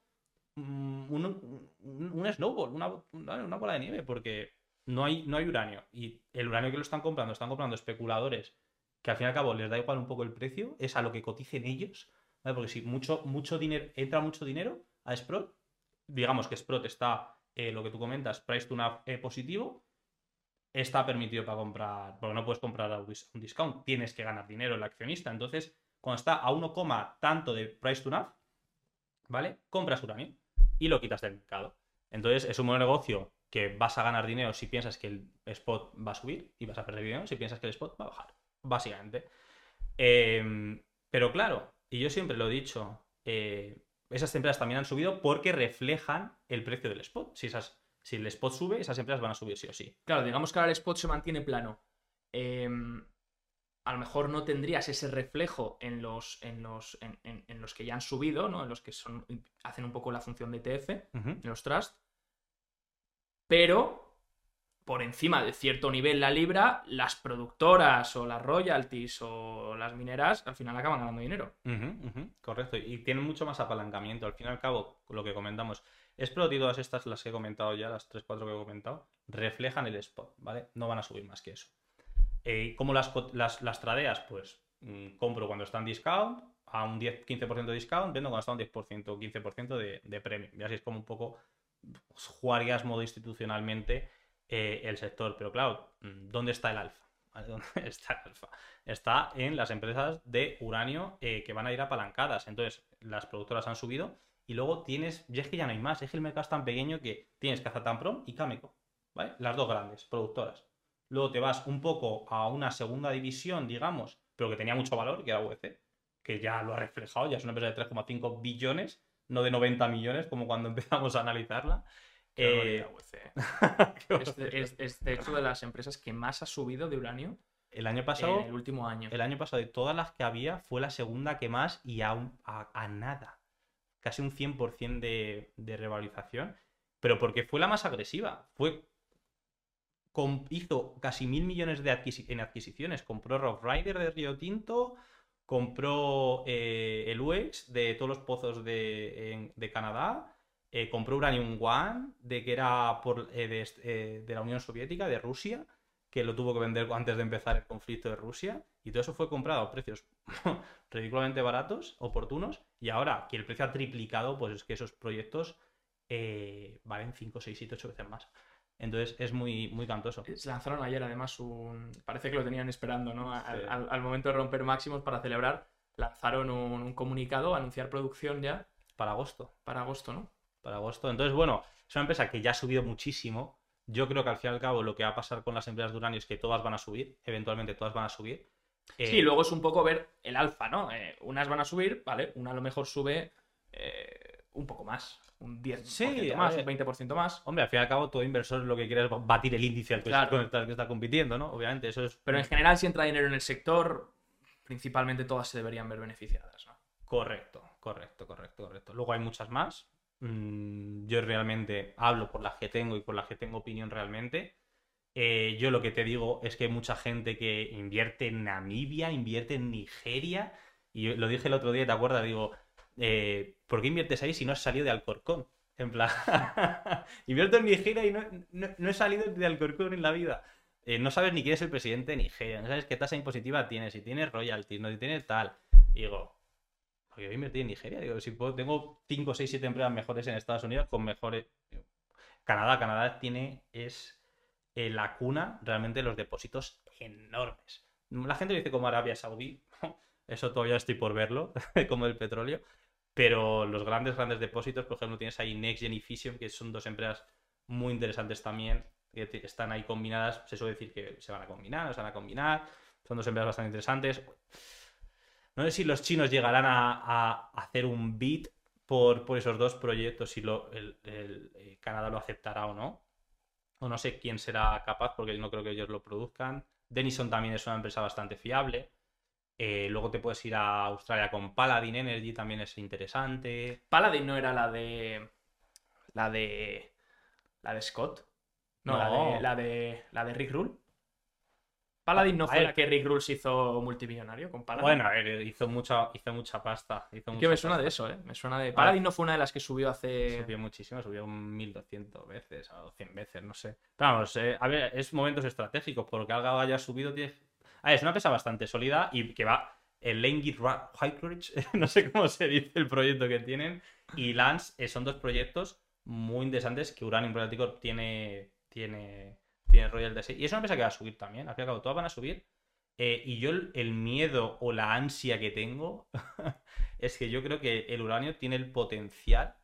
mm, un, un- snowball, una, una- una bola de nieve, porque no hay, no hay uranio. Y el uranio que lo están comprando, están comprando especuladores, que al fin y al cabo les da igual un poco el precio, es a lo que coticen ellos. ¿vale? Porque si mucho, mucho dinero, entra mucho dinero a Sprott, digamos que Sprott está, eh, lo que tú comentas, price to NAV eh, positivo, está permitido para comprar, porque no puedes comprar a un dis- un discount, tienes que ganar dinero el accionista. Entonces, cuando está a 1, tanto de price to NAV, ¿vale? Compras uranio y lo quitas del mercado. Entonces, es un buen negocio que vas a ganar dinero si piensas que el spot va a subir y vas a perder dinero si piensas que el spot va a bajar, básicamente. Eh, pero claro, y yo siempre lo he dicho, eh, esas empresas también han subido porque reflejan el precio del spot. Si, esas, si el spot sube, esas empresas van a subir sí o sí. Claro, digamos que ahora el spot se mantiene plano. Em, a lo mejor no tendrías ese reflejo en los, en los, en, en- en los que ya han subido, ¿no? En los que son, hacen un poco la función de ETF, en los trust. Pero por encima de cierto nivel la libra, las productoras o las royalties o las mineras al final acaban ganando dinero. Correcto. Y tienen mucho más apalancamiento. Al fin y al cabo, lo que comentamos, Sprott y todas estas, las que he comentado ya, las 3-4 que he comentado, reflejan el spot, ¿vale? No van a subir más que eso. Eh, ¿Cómo las, las, las tradeas? Pues mm, compro cuando está en discount, a un 10-15% de discount, vendo cuando está un 10% o 15% de, de premium. Y así es como un poco pues, jugarías modo institucionalmente eh, el sector. Pero claro, mm, ¿dónde está el alfa? ¿Dónde está el alfa? Está en las empresas de uranio eh, que van a ir apalancadas. Entonces, las productoras han subido y luego tienes, y es que ya no hay más, es que el mercado es tan pequeño que tienes Kazatomprom y Cameco, ¿vale? Las dos grandes productoras. Luego te vas un poco a una segunda división, digamos, pero que tenía mucho valor, que era UEC, que ya lo ha reflejado, ya es una empresa de 3,5 billones, no de 90 millones, como cuando empezamos a analizarla. Eh, qué Es, de- es- es, de hecho de las empresas que más ha subido de uranio el año en pasado, el último año. el año pasado, de todas las que había, fue la segunda que más y a, un- a- a nada. Casi un 100% de, de revalorización. Pero porque fue la más agresiva. Fue. hizo casi mil millones de adquisi- en adquisiciones. Compró Rock Rider de Río Tinto. Compró eh, el UEX de todos los pozos de, en- de Canadá. Eh, compró Uranium One, de que era por, eh, de, eh, de la Unión Soviética, de Rusia que lo tuvo que vender antes de empezar el conflicto de Rusia. Y todo eso fue comprado a precios ridículamente baratos, oportunos. Y ahora que el precio ha triplicado, pues es que esos proyectos valen 5, 6, 7, 8 veces más. Entonces es muy, muy cantoso. Se lanzaron ayer además un... Parece que lo tenían esperando, ¿no? Al, Sí. al- al momento de romper máximos para celebrar, lanzaron un, un comunicado, anunciar producción ya Para agosto. para agosto, ¿no? Para agosto. Entonces, bueno, es una empresa que ya ha subido muchísimo. Yo creo que al fin y al cabo lo que va a pasar con las empresas de uranio es que todas van a subir. Eventualmente todas van a subir. Eh, Sí, luego es un poco ver el alfa, ¿no? Eh, unas van a subir, ¿vale? Una a lo mejor sube eh, un poco más, un 10% Sí, más, un 20% más. Hombre, al fin y al cabo todo inversor lo que quiere es batir el índice al que, Claro. con el que está compitiendo, ¿no? Obviamente, eso es Pero en general, si entra dinero en el sector, principalmente todas se deberían ver beneficiadas, ¿no? Correcto, correcto, correcto, correcto. Luego hay muchas más, mm, yo realmente hablo por las que tengo y por las que tengo opinión realmente. Eh, yo lo que te digo es que hay mucha gente que invierte en Namibia, invierte en Nigeria. Y lo dije el otro día, ¿te acuerdas? Digo, eh, ¿por qué inviertes ahí si no has salido de Alcorcón? En plan, invierto en Nigeria y no, no- no he salido de Alcorcón en la vida. Eh, no sabes ni quién es el presidente de Nigeria, no sabes qué tasa impositiva tiene, si tiene royalties, no si tiene tal. Digo, ¿por qué voy a invertir en Nigeria? Digo, si puedo, tengo 5, 6, 7 empresas mejores en Estados Unidos con mejores. Canadá, Canadá tiene, es eh, la cuna realmente de los depósitos enormes. La gente dice como Arabia Saudí, eso todavía estoy por verlo, como el petróleo. Pero los grandes, grandes depósitos, por ejemplo, tienes ahí NextGen y Fission, que son dos empresas muy interesantes también, que están ahí combinadas. Se suele decir que se van a combinar, se van a combinar. Son dos empresas bastante interesantes. No sé si los chinos llegarán a, a hacer un bid por, por esos dos proyectos, si lo, el, el, eh, Canadá lo aceptará o no. O no sé quién será capaz, porque no creo que ellos lo produzcan. Denison también es una empresa bastante fiable. Eh, luego te puedes ir a Australia con Paladin Energy, también es interesante. Paladin no era la de. La de. La de Scott. No, La, de, la de. La de Rick Rule. Paladin no fue la que Rick Rule se hizo multimillonario con Paladin. Bueno, a ver, hizo mucha, hizo mucha pasta. Hizo mucha que me suena pasta. de eso, ¿eh? Me suena de. Paladin no fue una de las que subió hace. Subió muchísimo, subió un 1200 veces o 100 veces, no sé. Pero vamos, eh, a ver, es momentos estratégicos, porque algo haya subido. tiene- A ver, es una empresa bastante sólida y que va. El Langit Highridge, no sé cómo se dice el proyecto que tienen, y Lance eh, son dos proyectos muy interesantes que Uranium Práctico tiene, tiene, tiene Royal de Y es una empresa que va a subir también, al fin y al cabo, todas van a subir. Eh, y yo el, miedo o la ansia que tengo es que yo creo que el uranio tiene el potencial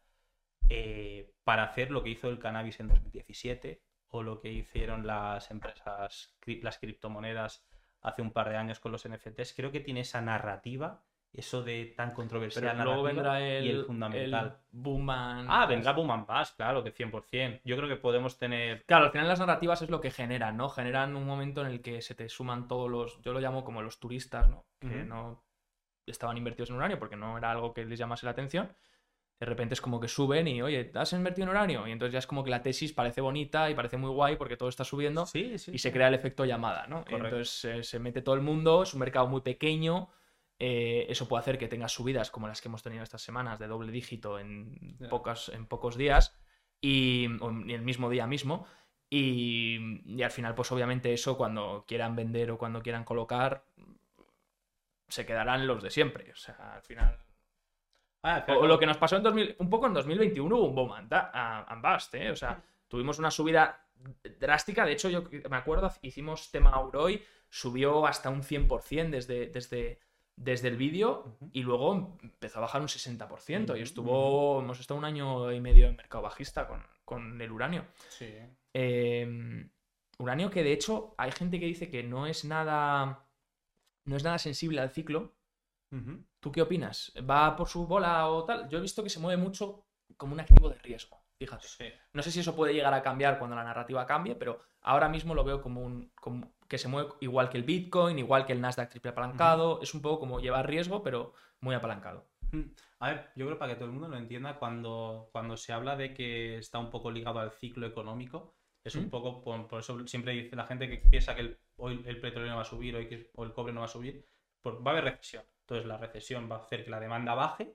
eh, para hacer lo que hizo el cannabis en 2017 o lo que hicieron las empresas, las criptomonedas hace un par de años con los NFTs. Creo que tiene esa narrativa, eso de tan controversial Pero luego vendrá el. y el fundamental. el boom and- Ah, vendrá Boom and claro, que 100%. Yo creo que podemos tener... Claro, al final las narrativas es lo que generan, ¿no? Generan un momento en el que se te suman todos los. Yo lo llamo como los turistas, ¿no? Que Ujú. no estaban invertidos en uranio porque no era algo que les llamase la atención. De repente es como que suben y, oye, ¿has invertido en uranio? Y entonces ya es como que la tesis parece bonita y parece muy guay porque todo está subiendo Sí, sí. y se crea el efecto llamada, ¿no? Correcto. Entonces eh, se mete todo el mundo, es un mercado muy pequeño. Eh, eso puede hacer que tengas subidas como las que hemos tenido estas semanas de doble dígito en, pocas, en pocos días y o en el mismo día mismo. Y, y al final, pues obviamente eso cuando quieran vender o cuando quieran colocar, se quedarán los de siempre. O sea, al final... Ah, O, claro. o lo que nos pasó en 2000, un poco en 2021 hubo un boom and, and bust, ¿eh? O sea, tuvimos una subida drástica. De hecho, yo me acuerdo, hicimos tema Auroy, subió hasta un 100% desde, desde, desde el vídeo y luego empezó a bajar un 60%. Ujú, Y estuvo, hemos estado un año y medio en mercado bajista con, con el uranio. Sí. Eh, uranio que de hecho hay gente que dice que no es nada, no es nada sensible al ciclo. ¿Tú qué opinas? ¿Va por su bola o tal? Yo he visto que se mueve mucho como un activo de riesgo. Fíjate. Sí. No sé si eso puede llegar a cambiar cuando la narrativa cambie, pero ahora mismo lo veo como un como que se mueve igual que el Bitcoin, igual que el Nasdaq triple apalancado. Es un poco como llevar riesgo, pero muy apalancado. Mm, A ver, yo creo para que todo el mundo lo entienda, cuando, cuando se habla de que está un poco ligado al ciclo económico, es un ¿Mm? poco, por, por eso siempre dice la gente que piensa que el, hoy el petróleo no va a subir hoy que, o el cobre no va a subir, va a haber recesión. Entonces la recesión va a hacer que la demanda baje,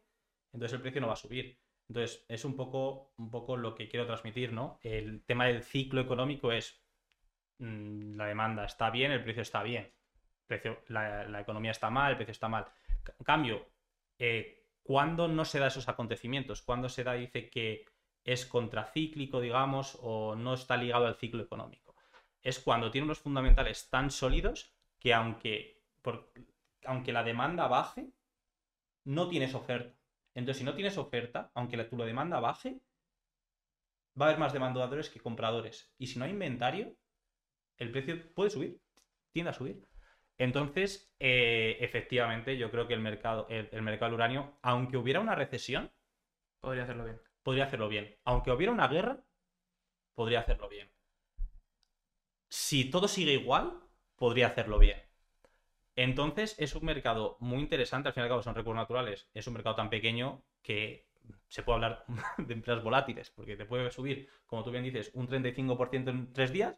entonces el precio no va a subir. Entonces es un poco, un poco lo que quiero transmitir, ¿no? El tema del ciclo económico es la demanda está bien, el precio está bien. Precio, la, la economía está mal, el precio está mal. En cambio, eh, ¿cuándo no se da esos acontecimientos? ¿Cuándo se da, dice que es contracíclico, digamos, o no está ligado al ciclo económico? Es cuando tiene unos fundamentales tan sólidos que aunque, por- aunque la demanda baje, no tienes oferta. Entonces, si no tienes oferta, aunque la, tu demanda baje, va a haber más demandadores que compradores. Y si no hay inventario, el precio puede subir, tiende a subir. Entonces, eh, efectivamente, yo creo que el mercado, el, el mercado del uranio, aunque hubiera una recesión, Podría hacerlo bien. podría hacerlo bien. Aunque hubiera una guerra, podría hacerlo bien. Si todo sigue igual, podría hacerlo bien. Entonces, es un mercado muy interesante. Al fin y al cabo, son recursos naturales. Es un mercado tan pequeño que se puede hablar de empresas volátiles, porque te puede subir, como tú bien dices, un 35% en tres días,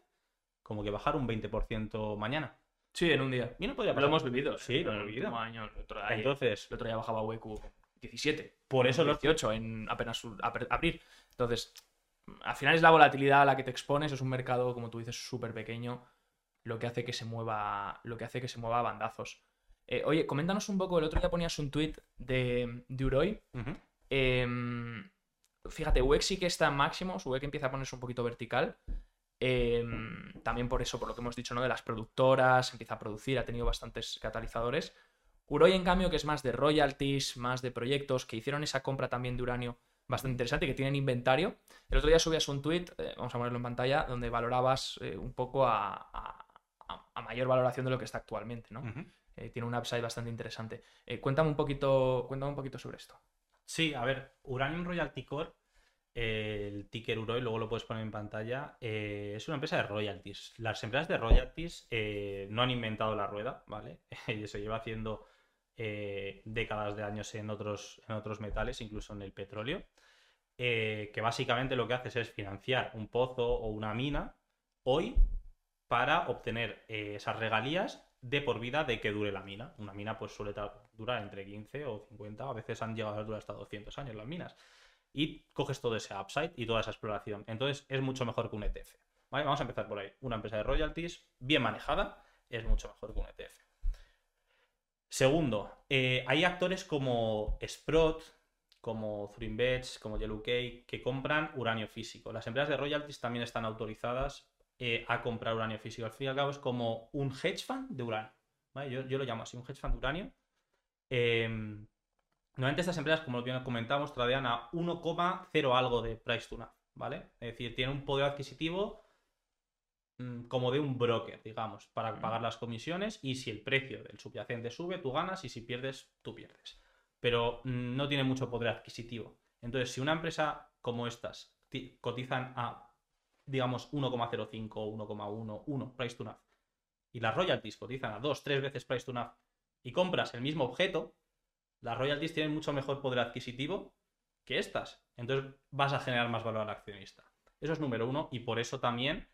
como que bajar un 20% mañana. Sí, en un día. Y no podría Lo pasar. hemos vivido. Sí, en lo hemos vivido. año. El otro, día- Entonces, el otro día bajaba WQ 17. por eso los 18 en apenas abrir. Entonces, al final es la volatilidad a la que te expones, es un mercado, como tú dices, súper pequeño, lo que hace que se mueva, lo que hace que se mueva a bandazos. Eh, oye, coméntanos un poco, el otro día ponías un tweet de, de Uroi. Em, fíjate, UX sí que está en máximos, UX empieza a ponerse un poquito vertical. Em, también por eso, por lo que hemos dicho, ¿no? De las productoras, empieza a producir, ha tenido bastantes catalizadores. Uroi, en cambio, que es más de royalties, más de proyectos, que hicieron esa compra también de uranio bastante interesante, que tienen inventario. El otro día subías un tweet, eh, vamos a ponerlo en pantalla, donde valorabas eh, un poco a, a- mayor valoración de lo que está actualmente, ¿no? Eh, tiene un upside bastante interesante. Cuéntame un poquito, cuéntame un poquito sobre esto. Sí, a ver, Uranium Royalty Core, el ticker Uroi, luego lo puedes poner en pantalla, eh, es una empresa de royalties. Las empresas de royalties eh, no han inventado la rueda, ¿vale? Se lleva haciendo eh, décadas de años en otros, en otros metales, incluso en el petróleo, que básicamente lo que haces es financiar un pozo o una mina hoy para obtener esas regalías de por vida de que dure la mina. Una mina pues suele durar entre 15 o 50, a veces han llegado a durar hasta 200 años las minas. Y coges todo ese upside y toda esa exploración. Entonces es mucho mejor que un ETF. ¿Vale? Vamos a empezar por ahí. Una empresa de royalties bien manejada es mucho mejor que un ETF. Segundo, eh, hay actores como Sprott, como Thrimbets, como Yellowcake, que compran uranio físico. Las empresas de royalties también están autorizadas eh, a comprar uranio físico. Al fin y al cabo es como un hedge fund de uranio. ¿vale? Yo, yo lo llamo así, un hedge fund de uranio. Eh, normalmente estas empresas, como lo bien comentamos, tradean a 1,0 algo de price to NAV, ¿vale? Es decir, tienen un poder adquisitivo mm, como de un broker, digamos, para pagar las comisiones y si el precio del subyacente sube, tú ganas y si pierdes, tú pierdes. Pero mm, no tiene mucho poder adquisitivo. Entonces, si una empresa como estas ti- cotizan a, digamos, 1,05 o 1,1, 1 price to NAV y las royalties cotizan a 2, 3 veces price to NAV y compras el mismo objeto, las royalties tienen mucho mejor poder adquisitivo que estas. Entonces vas a generar más valor al accionista. Eso es número uno y por eso también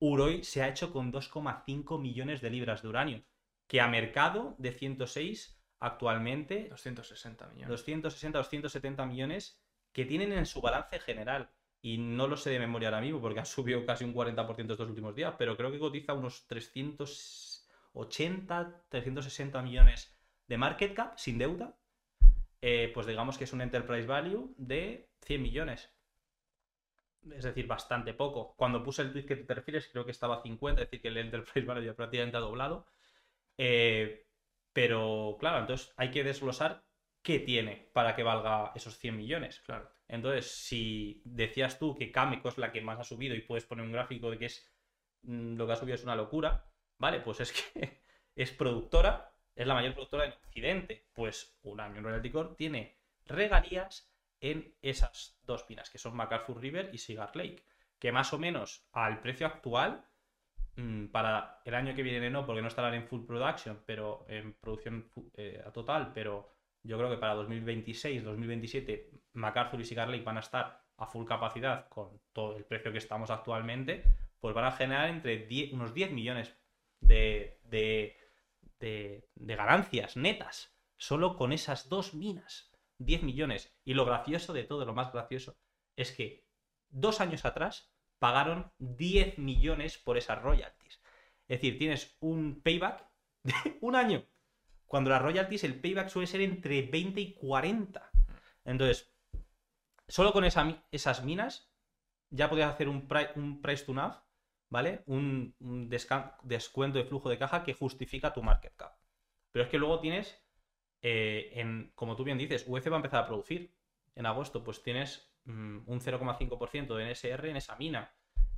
Uroi se ha hecho con 2,5 millones de libras de uranio, que a mercado de 106 actualmente 260 millones. 260, 270 millones que tienen en su balance general. Y no lo sé de memoria ahora mismo porque ha subido casi un 40% estos últimos días, pero creo que cotiza unos 380, 360 millones de market cap sin deuda. Eh, pues digamos que es un enterprise value de 100 millones. Es decir, bastante poco. Cuando puse el tweet que te refieres, creo que estaba a 50, es decir, que el enterprise value ya prácticamente ha doblado. Eh, pero claro, entonces hay que desglosar qué tiene para que valga esos 100 millones. Claro. Entonces, si decías tú que Cameco es la que más ha subido y puedes poner un gráfico de que es mm, lo que ha subido es una locura, vale, pues es que es productora, es la mayor productora en Occidente. Pues Uranium Royalty Corp tiene regalías en esas dos minas, que son MacArthur River y Cigar Lake, que más o menos al precio actual, mm, para el año que viene no, porque no estarán en full production, pero en producción eh, total, pero yo creo que para 2026, 2027, MacArthur y Cigar Lake van a estar a full capacidad con todo el precio que estamos actualmente, pues van a generar entre 10 unos 10 millones de, de- ganancias netas, solo con esas dos minas. 10 millones. Y lo gracioso de todo, lo más gracioso, es que dos años atrás pagaron 10 millones por esas royalties. Es decir, tienes un payback de un año. Cuando las royalties, el payback suele ser entre 20 y 40. Entonces, solo con esas minas ya podías hacer un, pri- un price to NAV, ¿vale? Un, descuento de flujo de caja que justifica tu market cap. Pero es que luego tienes, eh, en, como tú bien dices, UF va a empezar a producir en agosto, pues tienes mm, un 0,5% de NSR en esa mina.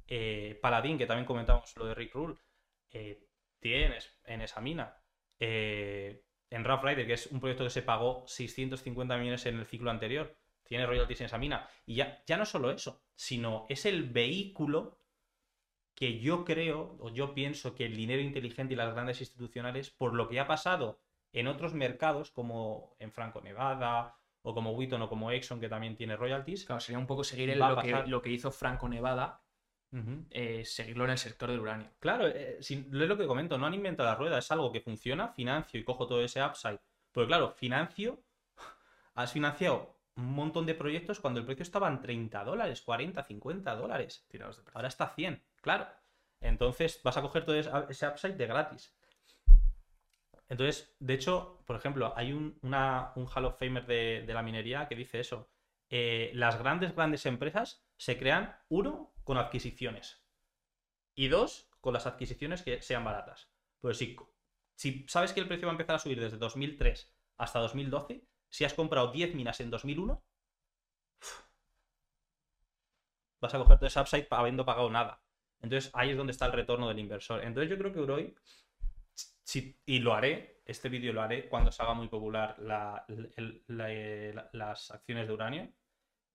Eh, Paladín, que también comentamos lo de Rick Rule, eh, tienes en esa mina. Eh, en Rough Rider, que es un proyecto que se pagó 650 millones en el ciclo anterior, tiene royalties en esa mina. Y ya, ya no solo eso, sino es el vehículo que yo creo, o yo pienso que el dinero inteligente y las grandes institucionales, por lo que ha pasado en otros mercados, como en Franco Nevada o como Wheaton o como Exxon, que también tiene royalties. Claro, sería un poco seguir el- lo, que, lo que hizo Franco Nevada, eh, seguirlo en el sector del uranio. Claro, eh, si- es lo que comento, no han inventado la rueda, es algo que funciona, financio y cojo todo ese upside. Porque claro, financio, has financiado un montón de proyectos cuando el precio estaba en 30 dólares, 40, 50 dólares. Tirados de. Ahora está a 100, claro. Entonces vas a coger todo ese upside de gratis. Entonces, de hecho, por ejemplo, hay un, un Hall of Famer de, la minería que dice eso. Eh, las grandes, grandes empresas se crean, uno, con adquisiciones. Y dos, con las adquisiciones que sean baratas. Pues si, si sabes que el precio va a empezar a subir desde 2003 hasta 2012, si has comprado 10 minas en 2001, vas a coger todo ese upside habiendo pagado nada. Entonces ahí es donde está el retorno del inversor. Entonces yo creo que Uroi, si- y lo haré, este vídeo lo haré cuando se haga muy popular la- el- la- eh, la- las acciones de uranio.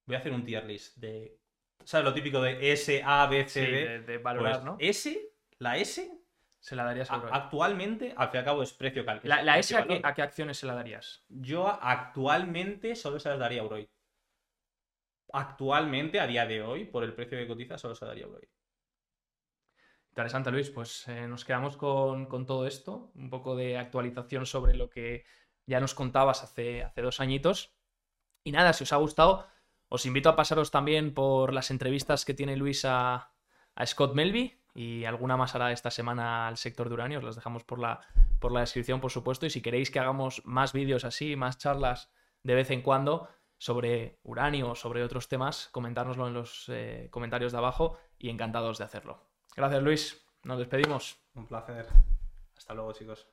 Voy a hacer un tier list de, ¿sabes? Lo típico de S, A, B, C, Sí, D. de, de valorar, Pues ¿no? S, la S, Se la darías a a- actualmente, al fin y al cabo es precio cal. La, la S, ¿a qué, precio-valor. a qué acciones se la darías? Yo actualmente solo se las daría a Uroi. Actualmente, a día de hoy, por el precio que cotiza, solo se daría a Uroi. Interesante, Luis. Pues eh, nos quedamos con, todo esto. Un poco de actualización sobre lo que ya nos contabas hace, dos añitos. Y nada, si os ha gustado, os invito a pasaros también por las entrevistas que tiene Luis a, Scott Melby y alguna más hará esta semana al sector de uranio. Os las dejamos por la, por la descripción, por supuesto. Y si queréis que hagamos más vídeos así, más charlas de vez en cuando sobre uranio o sobre otros temas, comentárnoslo en los eh, comentarios de abajo y encantados de hacerlo. Gracias, Luis. Nos despedimos. Un placer. Hasta luego, chicos.